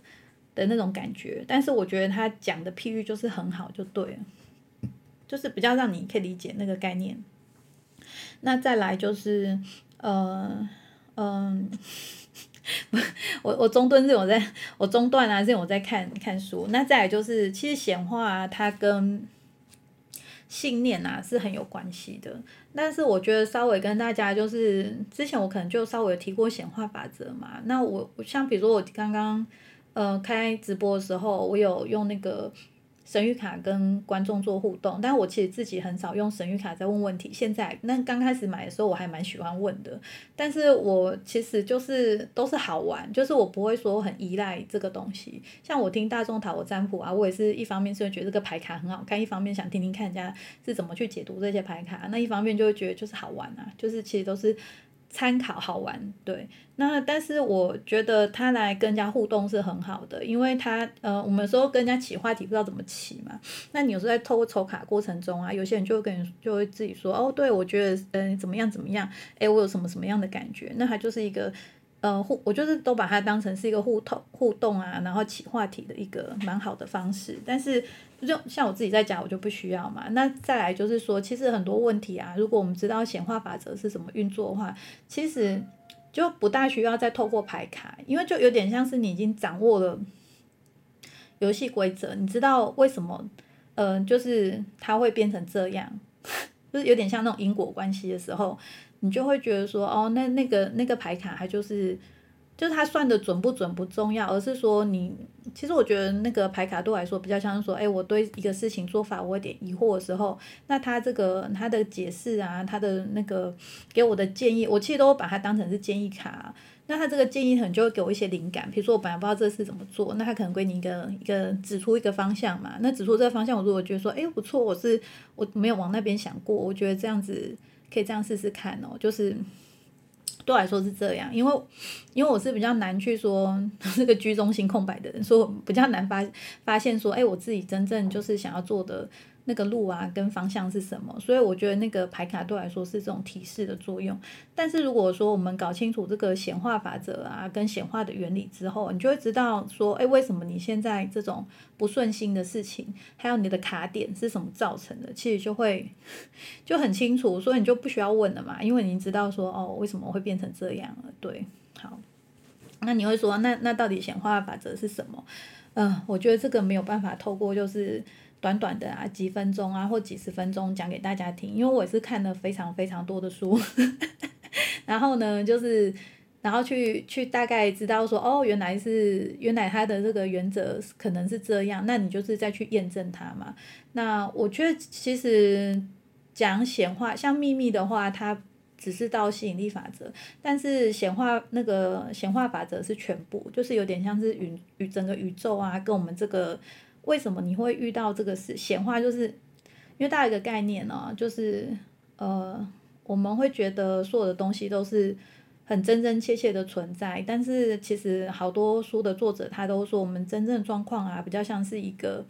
的那种感觉。但是我觉得他讲的譬喻就是很好，就对了，就是比较让你可以理解那个概念。那再来就是，呃，嗯，我我中断是我在我中断啊，是我在看看书。那再来就是，其实显化它跟信念啊是很有关系的。但是我觉得稍微跟大家就是，之前我可能就稍微提过显化法则嘛。那我像比如说我刚刚呃开直播的时候，我有用那个。神谕卡跟观众做互动，但我其实自己很少用神谕卡在问问题。现在那刚开始买的时候，我还蛮喜欢问的，但是我其实就是都是好玩，就是我不会说很依赖这个东西。像我听大众塔罗占卜啊，我也是一方面是会觉得这个牌卡很好看，一方面想听听看人家是怎么去解读这些牌卡，那一方面就会觉得就是好玩啊，就是其实都是。参考好玩，对，那但是我觉得他来跟人家互动是很好的，因为他呃，我们说跟人家起话题不知道怎么起嘛，那你有时候在透过抽卡过程中啊，有些人就会跟你就会自己说，哦，对我觉得嗯怎么样怎么样，诶，我有什么什么样的感觉，那他就是一个。呃，互我就是都把它当成是一个互动互动啊，然后起话题的一个蛮好的方式。但是就像我自己在讲，我就不需要嘛。那再来就是说，其实很多问题啊，如果我们知道显化法则是怎么运作的话，其实就不大需要再透过牌卡，因为就有点像是你已经掌握了，游戏规则，你知道为什么？嗯，就是它会变成这样，就是有点像那种因果关系的时候，你就会觉得说，哦，那那个那个牌卡它就是。就是他算的准不准不重要，而是说你，其实我觉得那个牌卡对我来说比较像是说，哎，我对一个事情做法我有点疑惑的时候，那他这个他的解释啊，他的那个给我的建议，我其实都把它当成是建议卡。那他这个建议可能就会给我一些灵感，比如说我本来不知道这事怎么做，那他可能给你一个一个指出一个方向嘛。那指出这个方向，我如果觉得说，哎，不错，我是我没有往那边想过，我觉得这样子可以这样试试看哦，就是。对我来说是这样，因为因为我是比较难去说 这个居中心空白的人，所以比较难发发现说，哎，我自己真正就是想要做的。那个路啊，跟方向是什么？所以我觉得那个牌卡对来说是这种提示的作用。但是如果说我们搞清楚这个显化法则啊，跟显化的原理之后，你就会知道说，哎，为什么你现在这种不顺心的事情，还有你的卡点是什么造成的？其实就会 就很清楚，所以你就不需要问了嘛，因为你知道说，哦，为什么会变成这样了？对，好，那你会说，那那到底显化法则是什么？嗯，我觉得这个没有办法透过就是。短短的啊，几分钟啊，或几十分钟讲给大家听，因为我也是看了非常非常多的书，然后呢，就是然后去去大概知道说，哦，原来是原来它的这个原则可能是这样，那你就是再去验证它嘛。那我觉得其实讲显化，像秘密的话，它只是到吸引力法则，但是显化那个显化法则是全部，就是有点像是宇宇整个宇宙啊，跟我们这个。为什么你会遇到这个事？显化就是因为大家一个概念呢，就是呃，我们会觉得所有的东西都是很真真切切的存在，但是其实好多书的作者他都说，我们真正的状况啊，比较像是一个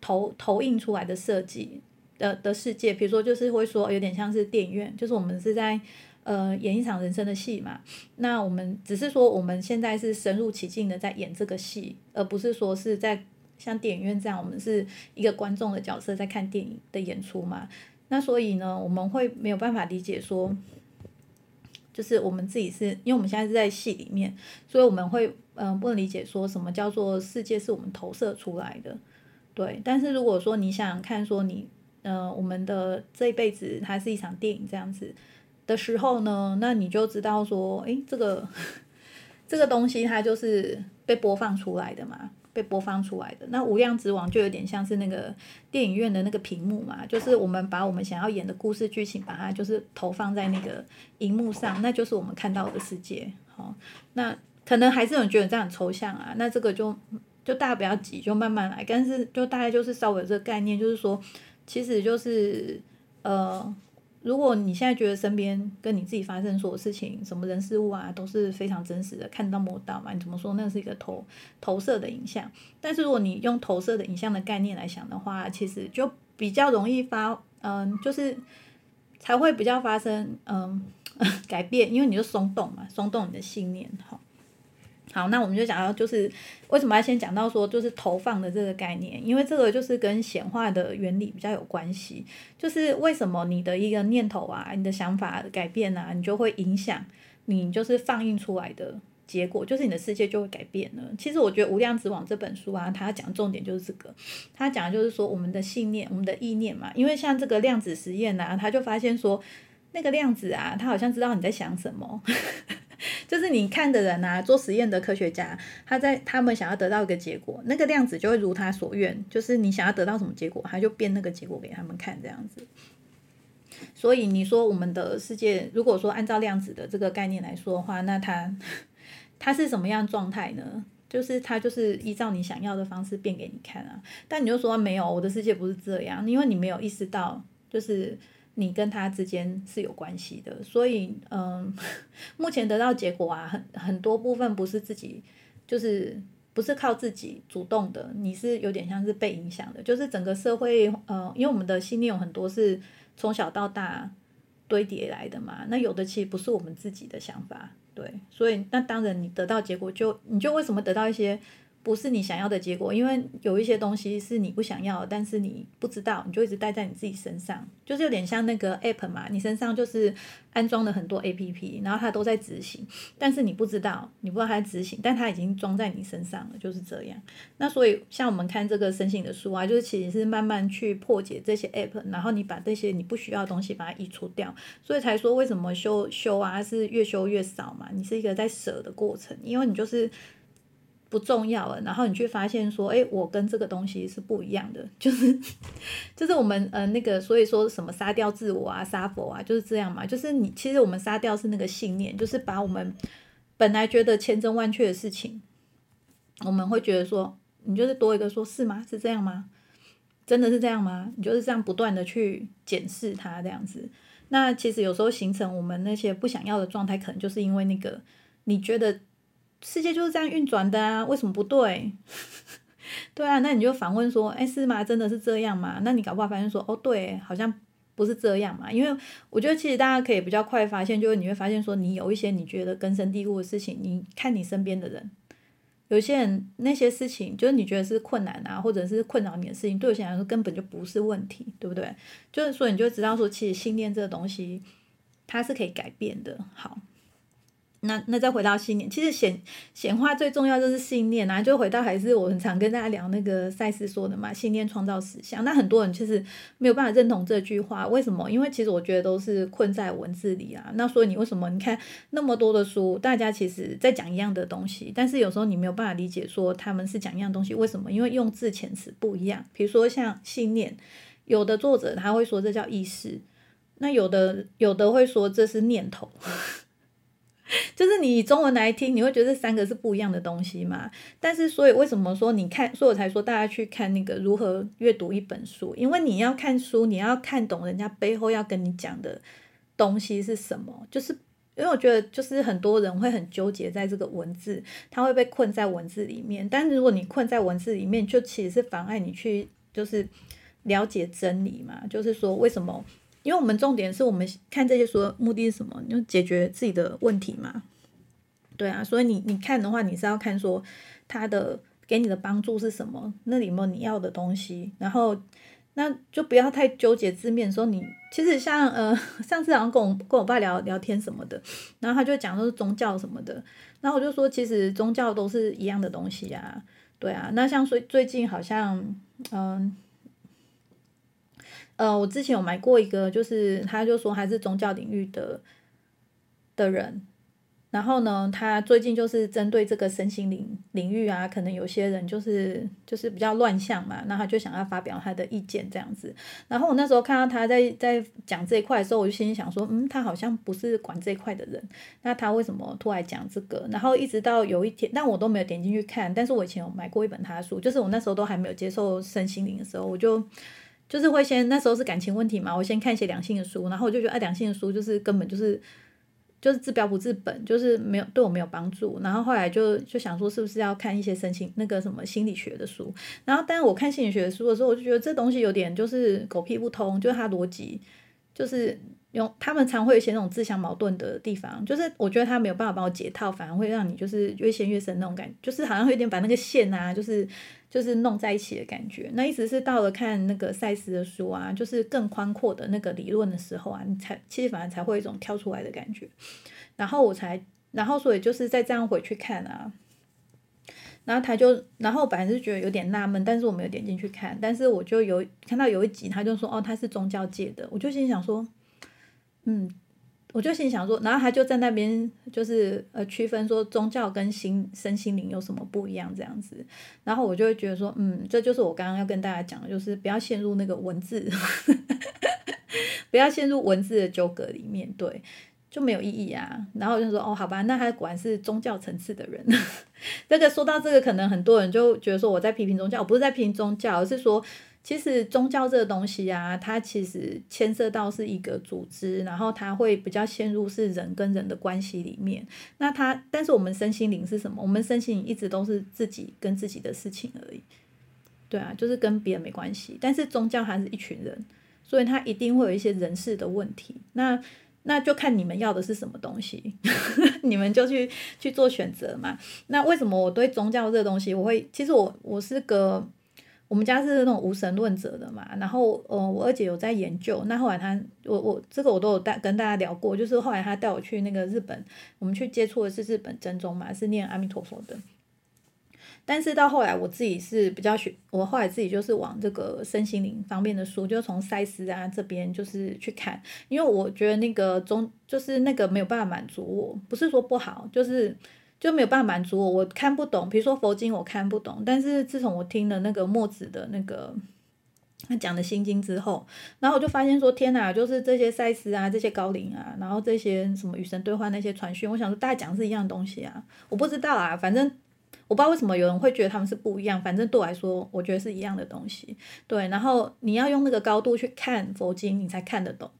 投投影出来的设计的的世界。比如说，就是会说有点像是电影院，就是我们是在呃演一场人生的戏嘛。那我们只是说我们现在是深入其境的在演这个戏，而不是说是在。像电影院这样，我们是一个观众的角色在看电影的演出嘛？那所以呢，我们会没有办法理解说，就是我们自己是因为我们现在是在戏里面，所以我们会嗯不能理解说什么叫做世界是我们投射出来的，对。但是如果说你想看，说你嗯我们的这一辈子它是一场电影这样子的时候呢，那你就知道说，诶，这个 这个东西它就是被播放出来的嘛。被播放出来的那无量之王就有点像是那个电影院的那个屏幕嘛，就是我们把我们想要演的故事剧情，把它就是投放在那个荧幕上，那就是我们看到的世界。好，那可能还是有人觉得这样很抽象啊，那这个就就大家不要急，就慢慢来。但是就大概就是稍微有这个概念，就是说，其实就是呃。如果你现在觉得身边跟你自己发生所有事情，什么人事物啊，都是非常真实的，看到摸到嘛，你怎么说那是一个投投射的影像？但是如果你用投射的影像的概念来想的话，其实就比较容易发，嗯，就是才会比较发生，嗯，改变，因为你就松动嘛，松动你的信念，好。好，那我们就讲到，就是为什么要先讲到说，就是投放的这个概念，因为这个就是跟显化的原理比较有关系。就是为什么你的一个念头啊，你的想法改变啊，你就会影响你就是放映出来的结果，就是你的世界就会改变了。其实我觉得《无量之网》这本书啊，它讲重点就是这个，它讲的就是说我们的信念、我们的意念嘛。因为像这个量子实验呐，他就发现说，那个量子啊，他好像知道你在想什么。就是你看的人啊，做实验的科学家，他在他们想要得到一个结果，那个量子就会如他所愿，就是你想要得到什么结果，他就变那个结果给他们看这样子。所以你说我们的世界，如果说按照量子的这个概念来说的话，那它它是什么样状态呢？就是它就是依照你想要的方式变给你看啊。但你就说没有，我的世界不是这样，因为你没有意识到，就是。你跟他之间是有关系的，所以嗯，目前得到结果啊，很很多部分不是自己，就是不是靠自己主动的，你是有点像是被影响的，就是整个社会，呃，因为我们的信念有很多是从小到大堆叠来的嘛，那有的其实不是我们自己的想法，对，所以那当然你得到结果就你就为什么得到一些不是你想要的结果，因为有一些东西是你不想要，但是你不知道，你就一直带在你自己身上，就是有点像那个 app 嘛，你身上就是安装了很多 app，然后它都在执行，但是你不知道，你不知道它执行，但它已经装在你身上了，就是这样。那所以像我们看这个申请的书啊，就是其实是慢慢去破解这些 app，然后你把这些你不需要的东西把它移除掉，所以才说为什么修修啊是越修越少嘛，你是一个在舍的过程，因为你就是。不重要了，然后你去发现说，哎，我跟这个东西是不一样的，就是就是我们呃那个，所以说什么杀掉自我啊，杀佛啊，就是这样嘛。就是你其实我们杀掉是那个信念，就是把我们本来觉得千真万确的事情，我们会觉得说，你就是多一个说是吗？是这样吗？真的是这样吗？你就是这样不断的去检视它这样子。那其实有时候形成我们那些不想要的状态，可能就是因为那个你觉得。世界就是这样运转的啊，为什么不对？对啊，那你就反问说，哎，是吗？真的是这样吗？那你搞不好发现说，哦，对，好像不是这样嘛。因为我觉得其实大家可以比较快发现，就是你会发现说，你有一些你觉得根深蒂固的事情，你看你身边的人，有些人那些事情，就是你觉得是困难啊，或者是困扰你的事情，对有些人来说根本就不是问题，对不对？就是说，你就知道说，其实信念这个东西，它是可以改变的。好。那那再回到信念，其实显显化最重要就是信念啊，就回到还是我很常跟大家聊那个赛斯说的嘛，信念创造实相。那很多人其实没有办法认同这句话，为什么？因为其实我觉得都是困在文字里啊。那所以你为什么？你看那么多的书，大家其实在讲一样的东西，但是有时候你没有办法理解说他们是讲一样东西，为什么？因为用字遣词不一样。比如说像信念，有的作者他会说这叫意识，那有的有的会说这是念头。就是你以中文来听，你会觉得这三个是不一样的东西嘛？但是，所以为什么说你看，所以我才说大家去看那个如何阅读一本书，因为你要看书，你要看懂人家背后要跟你讲的东西是什么。就是因为我觉得，就是很多人会很纠结在这个文字，他会被困在文字里面。但是如果你困在文字里面，就其实是妨碍你去就是了解真理嘛。就是说，为什么？因为我们重点是我们看这些书目的是什么？就解决自己的问题嘛。对啊，所以你你看的话，你是要看说他的给你的帮助是什么，那里面你要的东西，然后那就不要太纠结字面。说你其实像呃 上次好像跟我跟我爸聊聊天什么的，然后他就讲说是宗教什么的，然后我就说其实宗教都是一样的东西啊。对啊，那像最最近好像嗯。呃我之前有买过一个，就是他就说他是宗教领域的的人，然后呢，他最近就是针对这个身心灵领域啊，可能有些人就是就是比较乱象嘛，那他就想要发表他的意见这样子。然后我那时候看到他在在讲这一块的时候，我就心里想说，嗯，他好像不是管这一块的人，那他为什么突然讲这个？然后一直到有一天，但我都没有点进去看，但是我以前有买过一本他的书，就是我那时候都还没有接受身心灵的时候，我就。就是会先那时候是感情问题嘛，我先看一些两性的书，然后我就觉得哎，两性的书就是根本就是就是治标不治本，就是没有对我没有帮助。然后后来就就想说，是不是要看一些身心那个什么心理学的书？然后，但是我看心理学的书的时候，我就觉得这东西有点就是狗屁不通，就是它逻辑就是用他们常会有一些那种自相矛盾的地方，就是我觉得他没有办法帮我解套，反而会让你就是越陷越深那种感觉，就是好像有点把那个线啊，就是。就是弄在一起的感觉，那意思是到了看那个赛斯的书啊，就是更宽阔的那个理论的时候啊，你才其实反而才会有一种跳出来的感觉。然后我才，然后所以就是再这样回去看啊，然后他就，然后本来是觉得有点纳闷，但是我没有点进去看，但是我就有看到有一集，他就说哦，他是宗教界的，我就心想说，嗯。我就心想说，然后他就在那边就是呃区分说宗教跟心身心灵有什么不一样这样子，然后我就会觉得说，嗯，这就是我刚刚要跟大家讲的，就是不要陷入那个文字，不要陷入文字的纠葛里面，对，就没有意义啊。然后我就说，哦，好吧，那他果然是宗教层次的人。这个说到这个，可能很多人就觉得说我在批评宗教，我不是在批评宗教，而是说。其实宗教这个东西啊，它其实牵涉到是一个组织，然后它会比较陷入是人跟人的关系里面。那它，但是我们身心灵是什么？我们身心灵一直都是自己跟自己的事情而已。对啊，就是跟别人没关系。但是宗教还是一群人，所以它一定会有一些人事的问题。那那就看你们要的是什么东西，你们就去去做选择嘛。那为什么我对宗教这个东西，我会其实我我是个我们家是那种无神论者的嘛。然后呃，我二姐有在研究，那后来她我我这个我都有带跟大家聊过，就是后来她带我去那个日本，我们去接触的是日本真宗嘛，是念阿弥陀佛的。但是到后来，我自己是比较学，我后来自己就是往这个身心灵方面的书，就从赛斯啊这边就是去看，因为我觉得那个中就是那个没有办法满足我，不是说不好，就是就没有办法满足我，我看不懂。比如说佛经我看不懂，但是自从我听了那个墨子的那个他讲的心经之后，然后我就发现说天哪，就是这些赛斯啊，这些高龄啊，然后这些什么与神对话那些传讯，我想说大家讲是一样东西啊，我不知道啊，反正。我不知道为什么有人会觉得他们是不一样，反正对我来说，我觉得是一样的东西。对，然后你要用那个高度去看佛经，你才看得懂。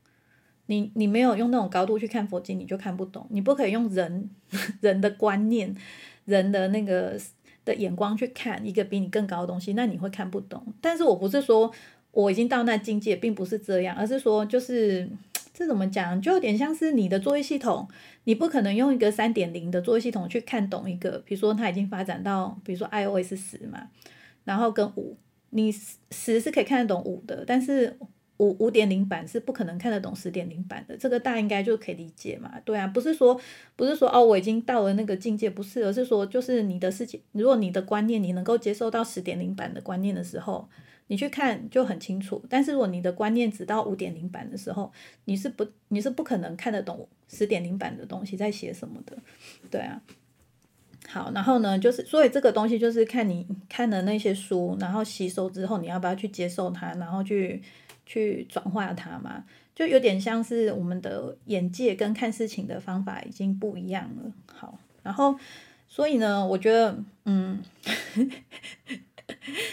你你没有用那种高度去看佛经，你就看不懂。你不可以用人 人的观念、人的那个的眼光去看一个比你更高的东西，那你会看不懂。但是我不是说我已经到那境界，并不是这样，而是说就是。这怎么讲？就有点像是你的作业系统，你不可能用一个三点零的作业系统去看懂一个，比如说它已经发展到，比如说 iOS 十嘛，然后跟五，你十是可以看得懂五的，但是五五点零版是不可能看得懂十点零版的，这个大家应该就可以理解嘛？对啊，不是说不是说哦，我已经到了那个境界，不是，而是说就是你的事情，如果你的观念你能够接受到十点零版的观念的时候。你去看就很清楚，但是如果你的观念只到五点零版的时候，你是不你是不可能看得懂十点零版的东西在写什么的，对啊。好，然后呢，就是所以这个东西就是看你看的那些书，然后吸收之后，你要不要去接受它，然后去去转化它嘛，就有点像是我们的眼界跟看事情的方法已经不一样了。好，然后所以呢，我觉得嗯。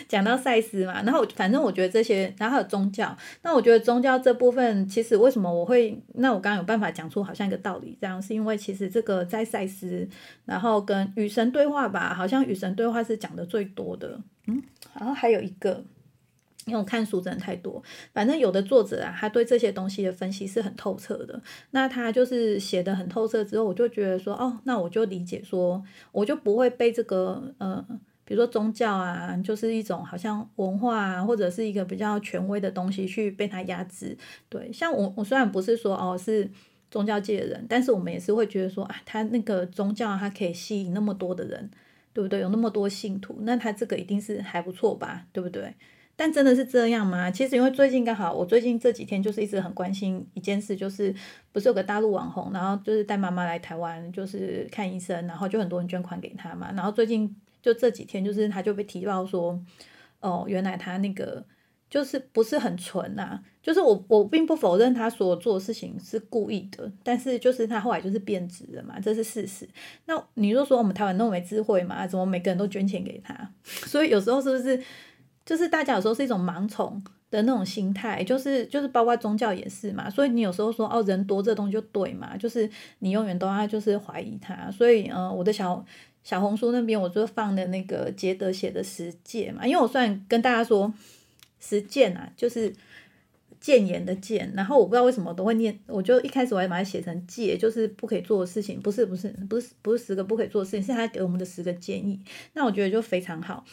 讲到赛斯嘛，然后反正我觉得这些，然后还有宗教。那我觉得宗教这部分，其实为什么我会，那我刚刚有办法讲出好像一个道理，这样是因为其实这个在赛斯，然后跟与神对话吧，好像与神对话是讲的最多的。嗯，然后还有一个，因为我看书真的太多，反正有的作者啊，他对这些东西的分析是很透彻的。那他就是写的很透彻之后，我就觉得说，哦，那我就理解说，我就不会被这个呃。比如说宗教啊，就是一种好像文化啊，或者是一个比较权威的东西去被它压制。对，像我我虽然不是说哦是宗教界的人，但是我们也是会觉得说啊，他那个宗教它可以吸引那么多的人，对不对？有那么多信徒，那他这个一定是还不错吧，对不对？但真的是这样吗？其实因为最近刚好我最近这几天就是一直很关心一件事，就是不是有个大陆网红，然后就是带妈妈来台湾就是看医生，然后就很多人捐款给他嘛，然后最近。就这几天，就是他就被提到说，哦，原来他那个就是不是很纯呐。就是我我并不否认他所做的事情是故意的，但是就是他后来就是变质了嘛，这是事实。那你就说我们台湾那么没智慧嘛？怎么每个人都捐钱给他？所以有时候是不是就是大家有时候是一种盲从的那种心态？就是就是包括宗教也是嘛。所以你有时候说哦，人多这东西就对嘛，就是你永远都要就是怀疑他。所以嗯，我的小。小红书那边我就放的那个杰德写的十戒嘛，因为我算跟大家说十戒啊，就是谏言的谏，然后我不知道为什么都会念，我就一开始我还把它写成戒，就是不可以做的事情，不是不是不是不是十个不可以做的事情，是他给我们的十个建议，那我觉得就非常好，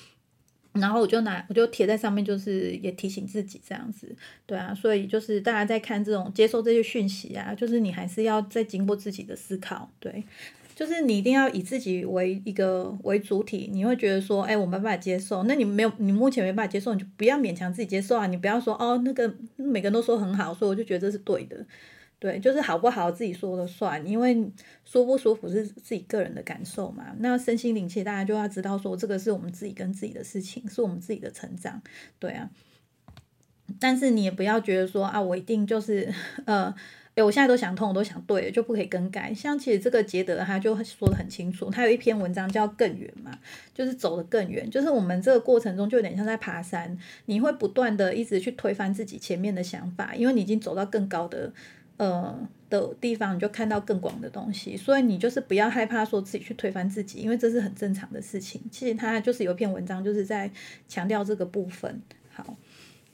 然后我就拿我就贴在上面，就是也提醒自己这样子，对啊，所以就是大家在看这种接受这些讯息啊，就是你还是要再经过自己的思考，对。就是你一定要以自己为一个为主体，你会觉得说，哎，我没办法接受。那你没有，你目前没办法接受，你就不要勉强自己接受啊。你不要说，哦，那个每个人都说很好，所以我就觉得这是对的。对，就是好不好自己说了算，因为舒不舒服是自己个人的感受嘛。那身心灵，其实大家就要知道说，这个是我们自己跟自己的事情，是我们自己的成长。对啊，但是你也不要觉得说，啊，我一定就是呃。哎，我现在都想通，我都想对了，就不可以更改。像其实这个杰德他就说的很清楚，他有一篇文章叫《更远》嘛，就是走得更远。就是我们这个过程中就有点像在爬山，你会不断的一直去推翻自己前面的想法，因为你已经走到更高的呃的地方，你就看到更广的东西。所以你就是不要害怕说自己去推翻自己，因为这是很正常的事情。其实他就是有一篇文章就是在强调这个部分。好。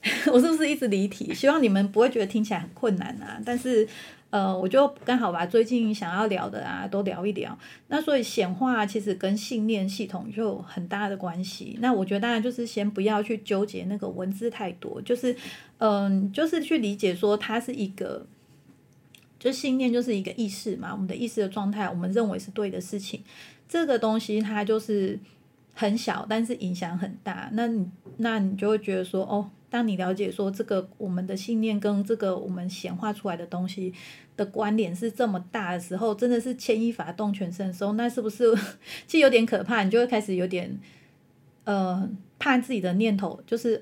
我是不是一直离题？希望你们不会觉得听起来很困难啊。但是，呃，我就刚好把最近想要聊的啊都聊一聊。那所以显化其实跟信念系统就有很大的关系。那我觉得当然就是先不要去纠结那个文字太多，就是嗯，就是去理解说它是一个，就信念就是一个意识嘛，我们的意识的状态，我们认为是对的事情，这个东西它就是很小，但是影响很大。那你那你就会觉得说哦。当你了解说这个我们的信念跟这个我们显化出来的东西的关联是这么大的时候，真的是牵一发动全身的时候，那是不是 其实有点可怕？你就会开始有点呃怕自己的念头，就是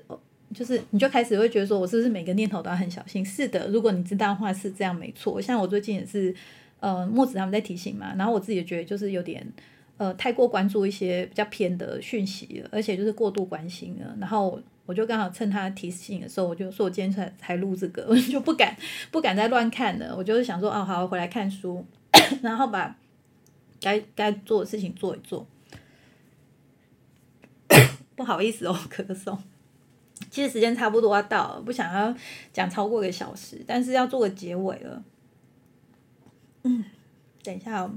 就是你就开始会觉得说，我是不是每个念头都要很小心？是的，如果你知道的话是这样没错。像我最近也是呃墨子他们在提醒嘛，然后我自己也觉得就是有点呃太过关注一些比较偏的讯息了，而且就是过度关心了，然后。我就刚好趁他提醒的时候，我就说我今天才才录这个，我 就不敢不敢再乱看了。我就是想说，哦，好，回来看书，然后把该该做的事情做一做。不好意思哦，咳嗽。其实时间差不多要到了，不想要讲超过一个小时，但是要做个结尾了。嗯，等一下哦。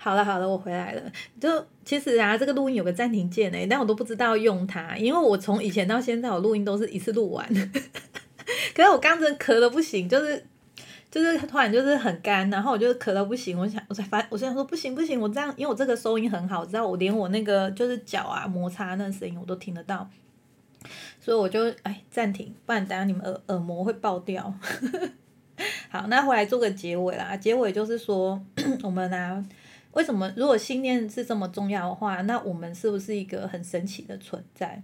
好了好了，我回来了。就其实啊，这个录音有个暂停键诶，但我都不知道用它，因为我从以前到现在，我录音都是一次录完。可是我刚真咳的不行，就是就是突然就是很干，然后我就咳的不行，我想我才发，我想说不行不行，我这样，因为我这个收音很好，知道我连我那个就是脚啊摩擦那声音我都听得到，所以我就哎暂停，不然等下你们耳耳膜会爆掉。好，那回来做个结尾啦，结尾就是说 我们呢。为什么？如果信念是这么重要的话，那我们是不是一个很神奇的存在？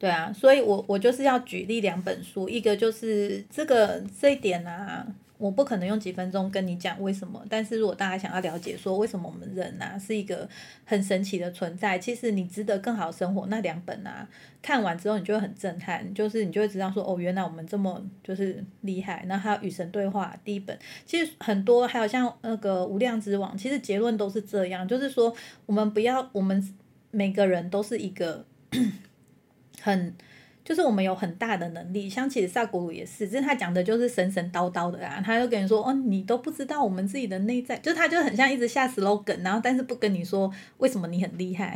对啊，所以我我就是要举例两本书，一个就是这个这一点啊。我不可能用几分钟跟你讲为什么，但是如果大家想要了解说为什么我们人啊是一个很神奇的存在，其实你值得更好生活。那两本啊看完之后，你就会很震撼，就是你就会知道说哦，原来我们这么就是厉害。那还有与神对话第一本，其实很多还有像那个无量之王，其实结论都是这样，就是说我们不要，我们每个人都是一个 很。就是我们有很大的能力，像其实萨古鲁也是，就是他讲的就是神神叨叨的啊，他就跟你说，哦，你都不知道我们自己的内在，就他就很像一直下 slogan，然后但是不跟你说为什么你很厉害，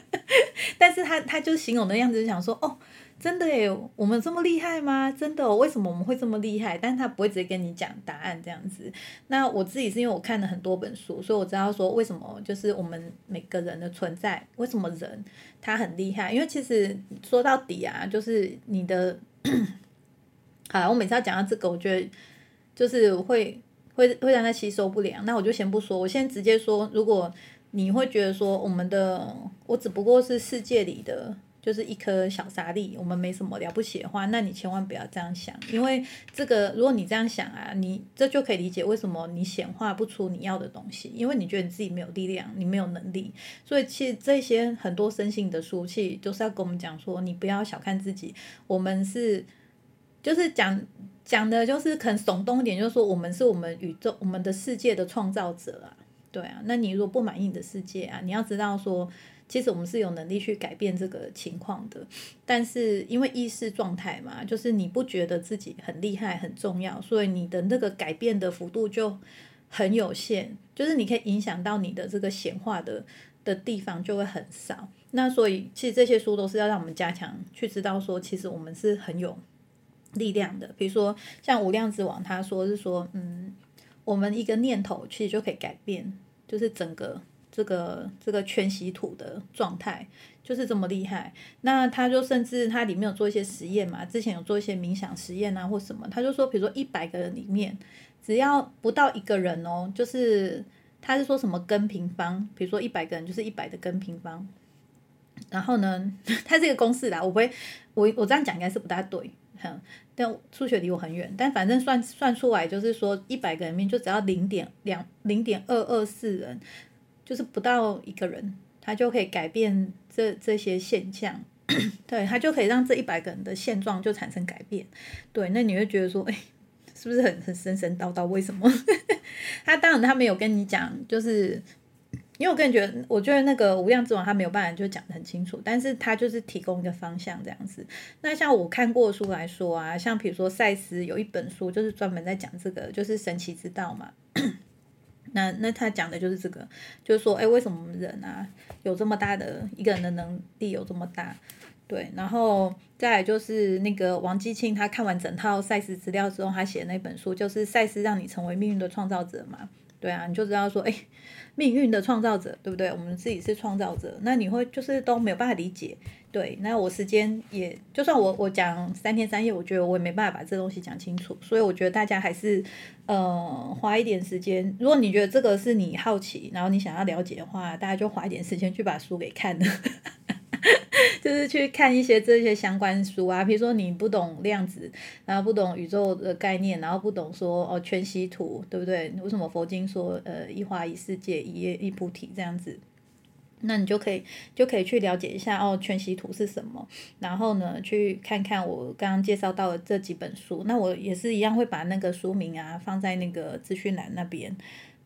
但是他他就形容的样子就想说，哦。真的耶，我们这么厉害吗？真的，为什么我们会这么厉害？但是他不会直接跟你讲答案这样子。那我自己是因为我看了很多本书，所以我知道说为什么就是我们每个人的存在，为什么人他很厉害？因为其实说到底啊，就是你的，好了，我每次要讲到这个，我觉得就是会会会让他吸收不良。那我就先不说，我先直接说，如果你会觉得说我们的我只不过是世界里的。就是一颗小沙粒，我们没什么了不起的话，那你千万不要这样想，因为这个，如果你这样想啊，你这就可以理解为什么你显化不出你要的东西，因为你觉得你自己没有力量，你没有能力，所以其实这些很多生性的书气都是要跟我们讲说，你不要小看自己，我们是，就是讲讲的，就是可能耸动一点，就是说我们是我们宇宙、我们的世界的创造者啊，对啊，那你如果不满意你的世界啊，你要知道说。其实我们是有能力去改变这个情况的，但是因为意识状态嘛，就是你不觉得自己很厉害、很重要，所以你的那个改变的幅度就很有限，就是你可以影响到你的这个显化的的地方就会很少。那所以其实这些书都是要让我们加强去知道说，其实我们是很有力量的。比如说像无量之王，他说是说，嗯，我们一个念头其实就可以改变，就是整个。这个这个全息土的状态就是这么厉害，那他就甚至他里面有做一些实验嘛，之前有做一些冥想实验啊或什么，他就说，比如说一百个人里面，只要不到一个人哦，就是他是说什么根平方，比如说一百个人就是一百的根平方，然后呢，它是一个公式啦，我不会，我我这样讲应该是不大对，哼，但数学离我很远，但反正算算出来就是说一百个人里面就只要零点两零点二二四人。就是不到一个人，他就可以改变这这些现象，对他就可以让这一百个人的现状就产生改变。对，那你会觉得说，哎，是不是很很神神叨叨？为什么？他当然他没有跟你讲，就是因为我个人觉得，我觉得那个无量之王他没有办法就讲得很清楚，但是他就是提供一个方向这样子。那像我看过书来说啊，像比如说赛斯有一本书就是专门在讲这个，就是神奇之道嘛。那那他讲的就是这个，就是说，哎，为什么人啊有这么大的一个人的能力有这么大？对，然后再就是那个王继庆，他看完整套赛事资料之后，他写的那本书就是《赛事让你成为命运的创造者》嘛。对啊，你就知道说，哎，命运的创造者，对不对？我们自己是创造者，那你会就是都没有办法理解。对，那我时间也就算我我讲三天三夜，我觉得我也没办法把这东西讲清楚。所以我觉得大家还是呃花一点时间，如果你觉得这个是你好奇，然后你想要了解的话，大家就花一点时间去把书给看了。就是去看一些这些相关书啊，比如说你不懂量子，然后不懂宇宙的概念，然后不懂说哦全息图，对不对？为什么佛经说呃一花一世界，一叶一菩提这样子？那你就可以就可以去了解一下哦全息图是什么，然后呢去看看我刚刚介绍到的这几本书，那我也是一样会把那个书名啊放在那个资讯栏那边，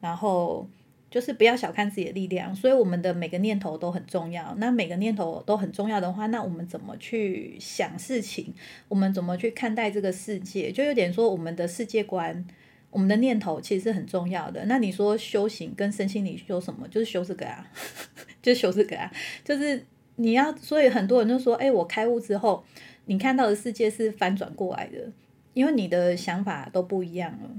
然后。就是不要小看自己的力量，所以我们的每个念头都很重要。那每个念头都很重要的话，那我们怎么去想事情？我们怎么去看待这个世界？就有点说我们的世界观，我们的念头其实是很重要的。那你说修行跟身心里修什么？就是修这个啊，就修这个啊。就是你要，所以很多人就说：“哎，我开悟之后，你看到的世界是翻转过来的，因为你的想法都不一样了。”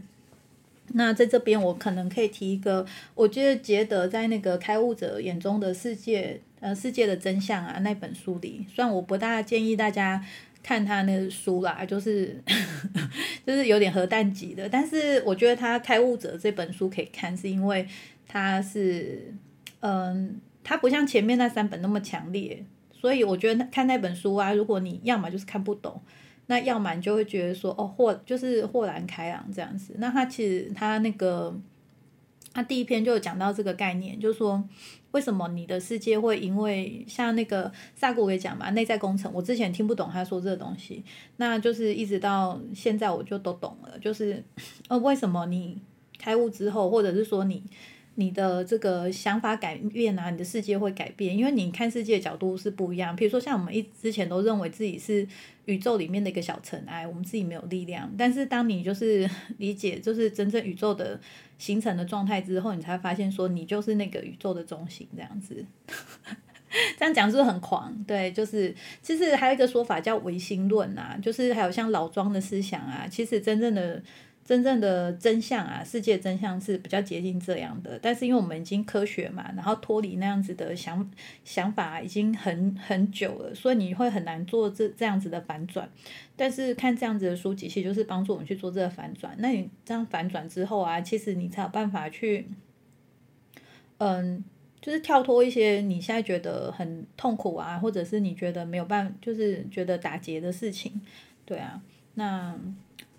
那在这边，我可能可以提一个，我觉得杰德在那个开悟者眼中的世界，呃，世界的真相啊，那本书里，虽然我不大建议大家看他那个书啦，就是 就是有点核弹级的，但是我觉得他开悟者这本书可以看，是因为他是，嗯，他不像前面那三本那么强烈，所以我觉得看那本书啊，如果你要么就是看不懂。那要么就会觉得说，哦，豁就是豁然开朗这样子。那他其实他那个，他第一篇就讲到这个概念，就是说，为什么你的世界会因为像那个萨古也讲嘛，内在工程，我之前听不懂他说这个东西，那就是一直到现在我就都懂了，就是呃，为什么你开悟之后，或者是说你。你的这个想法改变啊，你的世界会改变，因为你看世界的角度是不一样。比如说，像我们一之前都认为自己是宇宙里面的一个小尘埃，我们自己没有力量。但是当你就是 理解，就是真正宇宙的形成的状态之后，你才发现说，你就是那个宇宙的中心这样子。这样讲是不是很狂？对，就是其实还有一个说法叫唯心论啊，就是还有像老庄的思想啊，其实真正的。真正的真相啊，世界真相是比较接近这样的，但是因为我们已经科学嘛，然后脱离那样子的想想法已经很很久了，所以你会很难做这这样子的反转。但是看这样子的书籍，其实就是帮助我们去做这个反转。那你这样反转之后啊，其实你才有办法去，嗯，就是跳脱一些你现在觉得很痛苦啊，或者是你觉得没有办法，就是觉得打结的事情，对啊，那。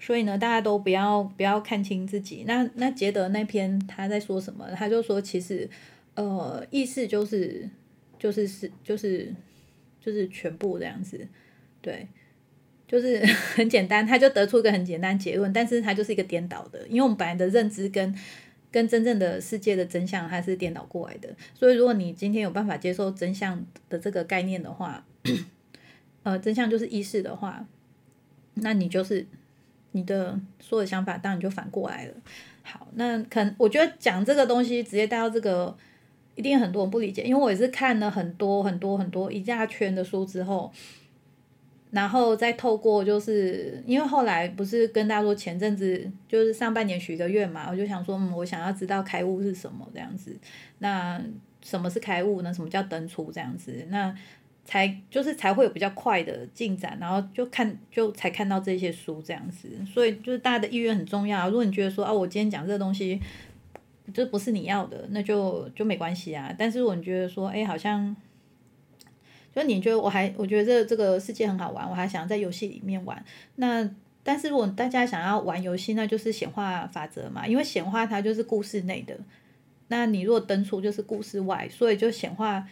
所以呢，大家都不要不要看清自己。那那杰德那篇他在说什么？他就说，其实，呃，意识就是就是是就是就是全部这样子，对，就是 很简单，他就得出一个很简单结论。但是他就是一个颠倒的，因为我们本来的认知跟跟真正的世界的真相它是颠倒过来的。所以如果你今天有办法接受真相的这个概念的话，呃，真相就是意识的话，那你就是。你的所有的想法当然就反过来了。好，那可能我觉得讲这个东西直接带到这个，一定很多人不理解，因为我也是看了很多很多很多一大圈的书之后，然后再透过就是因为后来不是跟大家说前阵子就是上半年许个愿嘛，我就想说，嗯，我想要知道开悟是什么这样子。那什么是开悟呢？什么叫登出这样子？那才就是才会有比较快的进展，然后就看就才看到这些书这样子，所以就是大家的意愿很重要。如果你觉得说啊，我今天讲这个东西，这不是你要的，那就就没关系啊。但是如果你觉得说，哎，好像，就你觉得我还我觉得这这个世界很好玩，我还想在游戏里面玩。那但是如果大家想要玩游戏，那就是显化法则嘛，因为显化它就是故事内的。那你如果登出就是故事外，所以就显化。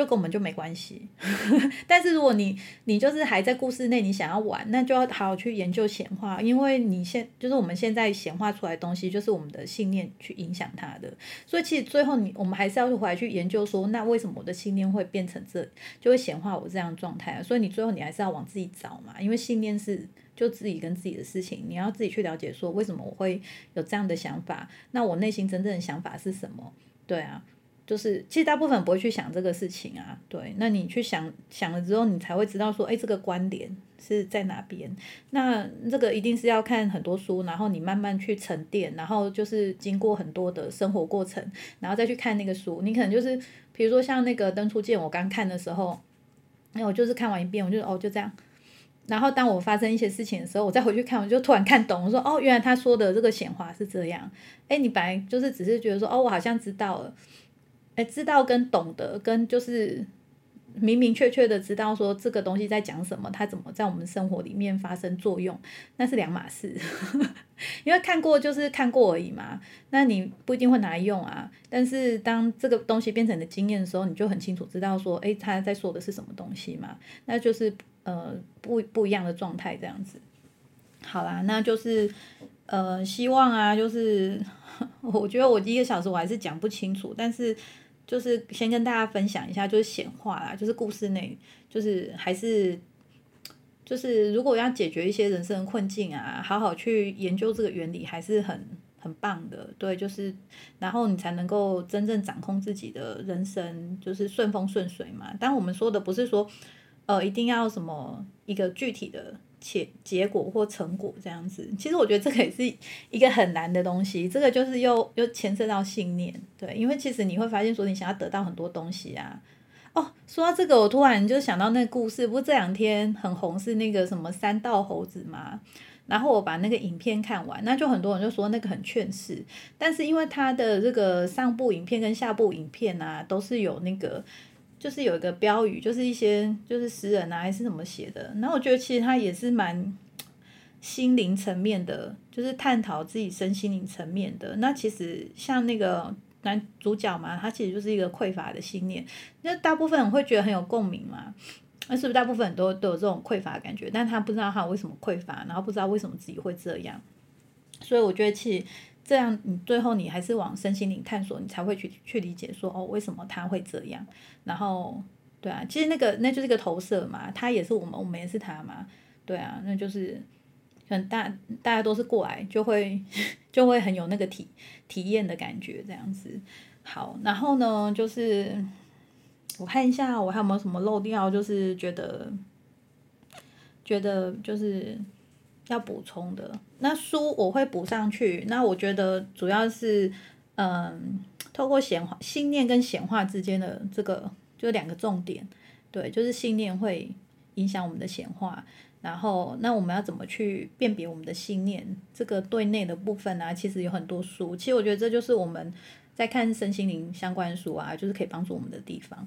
就跟我们就没关系。但是如果你你就是还在故事内，你想要玩，那就要好好去研究显化，因为你现就是我们现在显化出来的东西，就是我们的信念去影响它的。所以其实最后你我们还是要回来去研究说，那为什么我的信念会变成这，就会显化我这样状态啊？所以你最后你还是要往自己找嘛，因为信念是就自己跟自己的事情，你要自己去了解说为什么我会有这样的想法，那我内心真正的想法是什么？对啊。就是其实大部分不会去想这个事情啊，对，那你去想想了之后，你才会知道说，哎，这个观点是在哪边。那这个一定是要看很多书，然后你慢慢去沉淀，然后就是经过很多的生活过程，然后再去看那个书。你可能就是，比如说像那个《登出剑》，我刚看的时候，那我就是看完一遍，我就哦就这样。然后当我发生一些事情的时候，我再回去看，我就突然看懂，我说哦，原来他说的这个显化是这样。哎，你本来就是只是觉得说，哦，我好像知道了。哎，知道跟懂得跟就是明明确确的知道说这个东西在讲什么，它怎么在我们生活里面发生作用，那是两码事。因为看过就是看过而已嘛，那你不一定会拿来用啊。但是当这个东西变成你的经验的时候，你就很清楚知道说，哎，他在说的是什么东西嘛？那就是呃不不一样的状态这样子。好啦，那就是呃希望啊，就是 我觉得我一个小时我还是讲不清楚，但是。就是先跟大家分享一下，就是显化啦，就是故事内，就是还是，就是如果要解决一些人生困境啊，好好去研究这个原理，还是很很棒的。对，就是然后你才能够真正掌控自己的人生，就是顺风顺水嘛。但我们说的不是说，呃，一定要什么一个具体的。结结果或成果这样子，其实我觉得这个也是一个很难的东西。这个就是又又牵涉到信念，对，因为其实你会发现说你想要得到很多东西啊。哦，说到这个，我突然就想到那个故事，不是这两天很红是那个什么三道猴子嘛？然后我把那个影片看完，那就很多人就说那个很劝世，但是因为他的这个上部影片跟下部影片啊，都是有那个。就是有一个标语，就是一些就是诗人啊，还是怎么写的。然后我觉得其实他也是蛮心灵层面的，就是探讨自己身心灵层面的。那其实像那个男主角嘛，他其实就是一个匮乏的信念。那大部分人会觉得很有共鸣嘛？那是不是大部分人都都有这种匮乏感觉？但他不知道他为什么匮乏，然后不知道为什么自己会这样。所以我觉得其实。这样，你最后你还是往身心灵探索，你才会去去理解说，哦，为什么他会这样？然后，对啊，其实那个那就是个投射嘛，他也是我们，我们也是他嘛，对啊，那就是很大，大家都是过来，就会 就会很有那个体体验的感觉，这样子。好，然后呢，就是我看一下，我还有没有什么漏掉？就是觉得觉得就是。要补充的那书我会补上去。那我觉得主要是，嗯，透过显化信念跟显化之间的这个，就两个重点。对，就是信念会影响我们的显化。然后，那我们要怎么去辨别我们的信念？这个对内的部分呢，其实有很多书。其实我觉得这就是我们在看身心灵相关书啊，就是可以帮助我们的地方。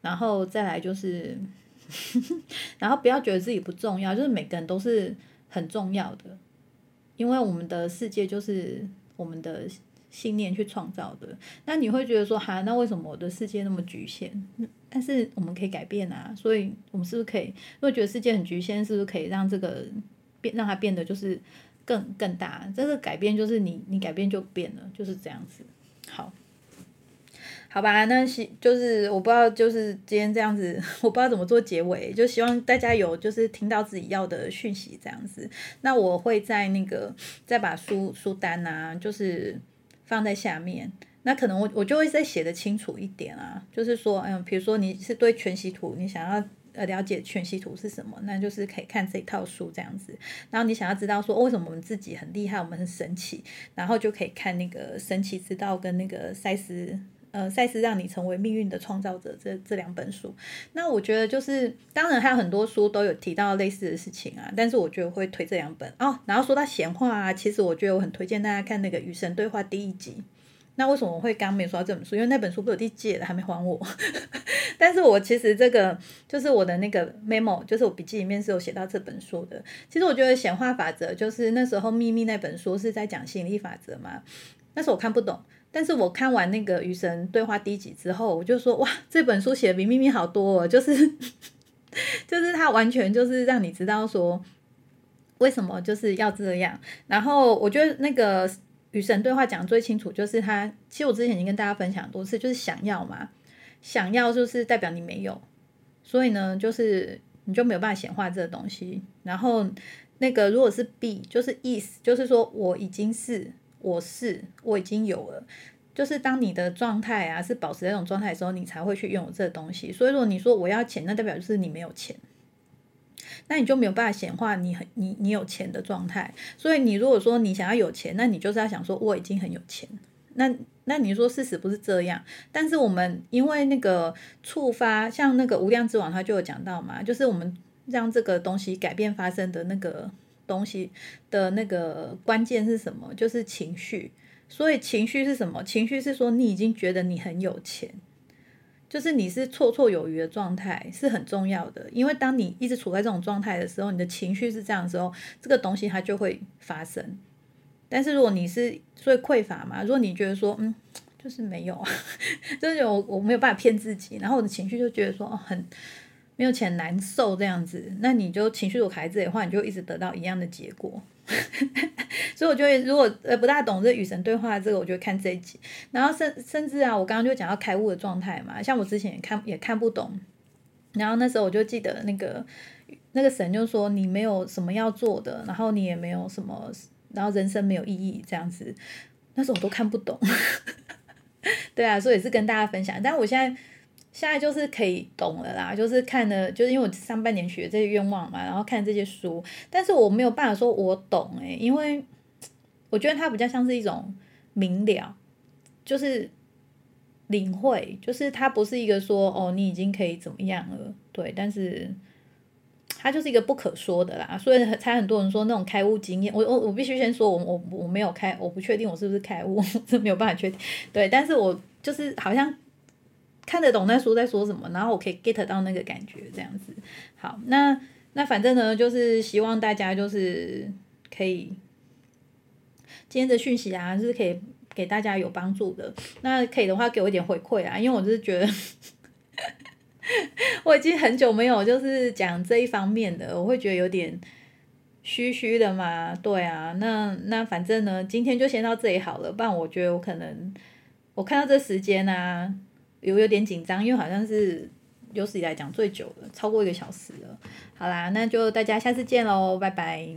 然后再来就是，然后不要觉得自己不重要，就是每个人都是。很重要的，因为我们的世界就是我们的信念去创造的。那你会觉得说，哈，那为什么我的世界那么局限？但是我们可以改变啊，所以我们是不是可以？如果觉得世界很局限，是不是可以让这个变，让它变得就是更更大？这个改变就是你，你改变就变了，就是这样子。好。好吧，那希就是我不知道，就是今天这样子，我不知道怎么做结尾，就希望大家有就是听到自己要的讯息这样子。那我会在那个再把书书单啊，就是放在下面。那可能我我就会再写的清楚一点啊，就是说，嗯，比如说你是对全息图，你想要呃了解全息图是什么，那就是可以看这一套书这样子。然后你想要知道说为什么我们自己很厉害，我们很神奇，然后就可以看那个神奇之道跟那个赛斯。呃，赛斯让你成为命运的创造者，这这两本书，那我觉得就是，当然还有很多书都有提到类似的事情啊，但是我觉得会推这两本哦。然后说到闲话啊，其实我觉得我很推荐大家看那个《与神对话》第一集。那为什么我会刚没说到这本书？因为那本书不有地借了，还没还我。但是我其实这个就是我的那个 memo，就是我笔记里面是有写到这本书的。其实我觉得显化法则就是那时候秘密那本书是在讲吸引力法则嘛。那时候我看不懂，但是我看完那个《与神对话》第一集之后，我就说哇，这本书写的比秘密好多，哦，就是 就是它完全就是让你知道说为什么就是要这样。然后我觉得那个《与神对话》讲最清楚，就是他其实我之前已经跟大家分享多次，就是想要嘛，想要就是代表你没有，所以呢，就是你就没有办法显化这个东西。然后那个如果是 B，就是意思就是说我已经是。我是我已经有了，就是当你的状态啊是保持那种状态的时候，你才会去拥有这个东西。所以，如果你说我要钱，那代表就是你没有钱，那你就没有办法显化你很你你有钱的状态。所以，你如果说你想要有钱，那你就是要想说我已经很有钱。那那你说事实不是这样？但是我们因为那个触发，像那个无量之王他就有讲到嘛，就是我们让这个东西改变发生的那个。东西的那个关键是什么？就是情绪。所以情绪是什么？情绪是说你已经觉得你很有钱，就是你是绰绰有余的状态，是很重要的。因为当你一直处在这种状态的时候，你的情绪是这样的时候，这个东西它就会发生。但是如果你是所以匮乏嘛，如果你觉得说嗯，就是没有，就是我我没有办法骗自己，然后我的情绪就觉得说很。没有钱难受这样子，那你就情绪有孩子的话，你就一直得到一样的结果。所以我觉得，如果呃不大懂这与神对话这个，我就看这一集。然后甚甚至啊，我刚刚就讲到开悟的状态嘛，像我之前也看也看不懂。然后那时候我就记得那个那个神就说你没有什么要做的，然后你也没有什么，然后人生没有意义这样子。那时候我都看不懂。对啊，所以是跟大家分享。但我现在。现在就是可以懂了啦，就是看了，就是因为我上半年学这些愿望嘛，然后看这些书，但是我没有办法说我懂诶，因为我觉得它比较像是一种明了，就是领会，就是它不是一个说哦你已经可以怎么样了，对，但是它就是一个不可说的啦，所以才很多人说那种开悟经验，我我我必须先说我我我没有开，我不确定我是不是开悟，这没有办法确定，对，但是我就是好像。看得懂那书在说什么，然后我可以 get 到那个感觉，这样子。好，那那反正呢，就是希望大家就是可以今天的讯息啊，是可以给大家有帮助的。那可以的话，给我一点回馈啊，因为我就是觉得 我已经很久没有就是讲这一方面的，我会觉得有点虚虚的嘛。对啊，那那反正呢，今天就先到这里好了。不然我觉得我可能我看到这时间啊。有有点紧张，因为好像是有史以来讲最久的，超过一个小时了。好啦，那就大家下次见喽，拜拜。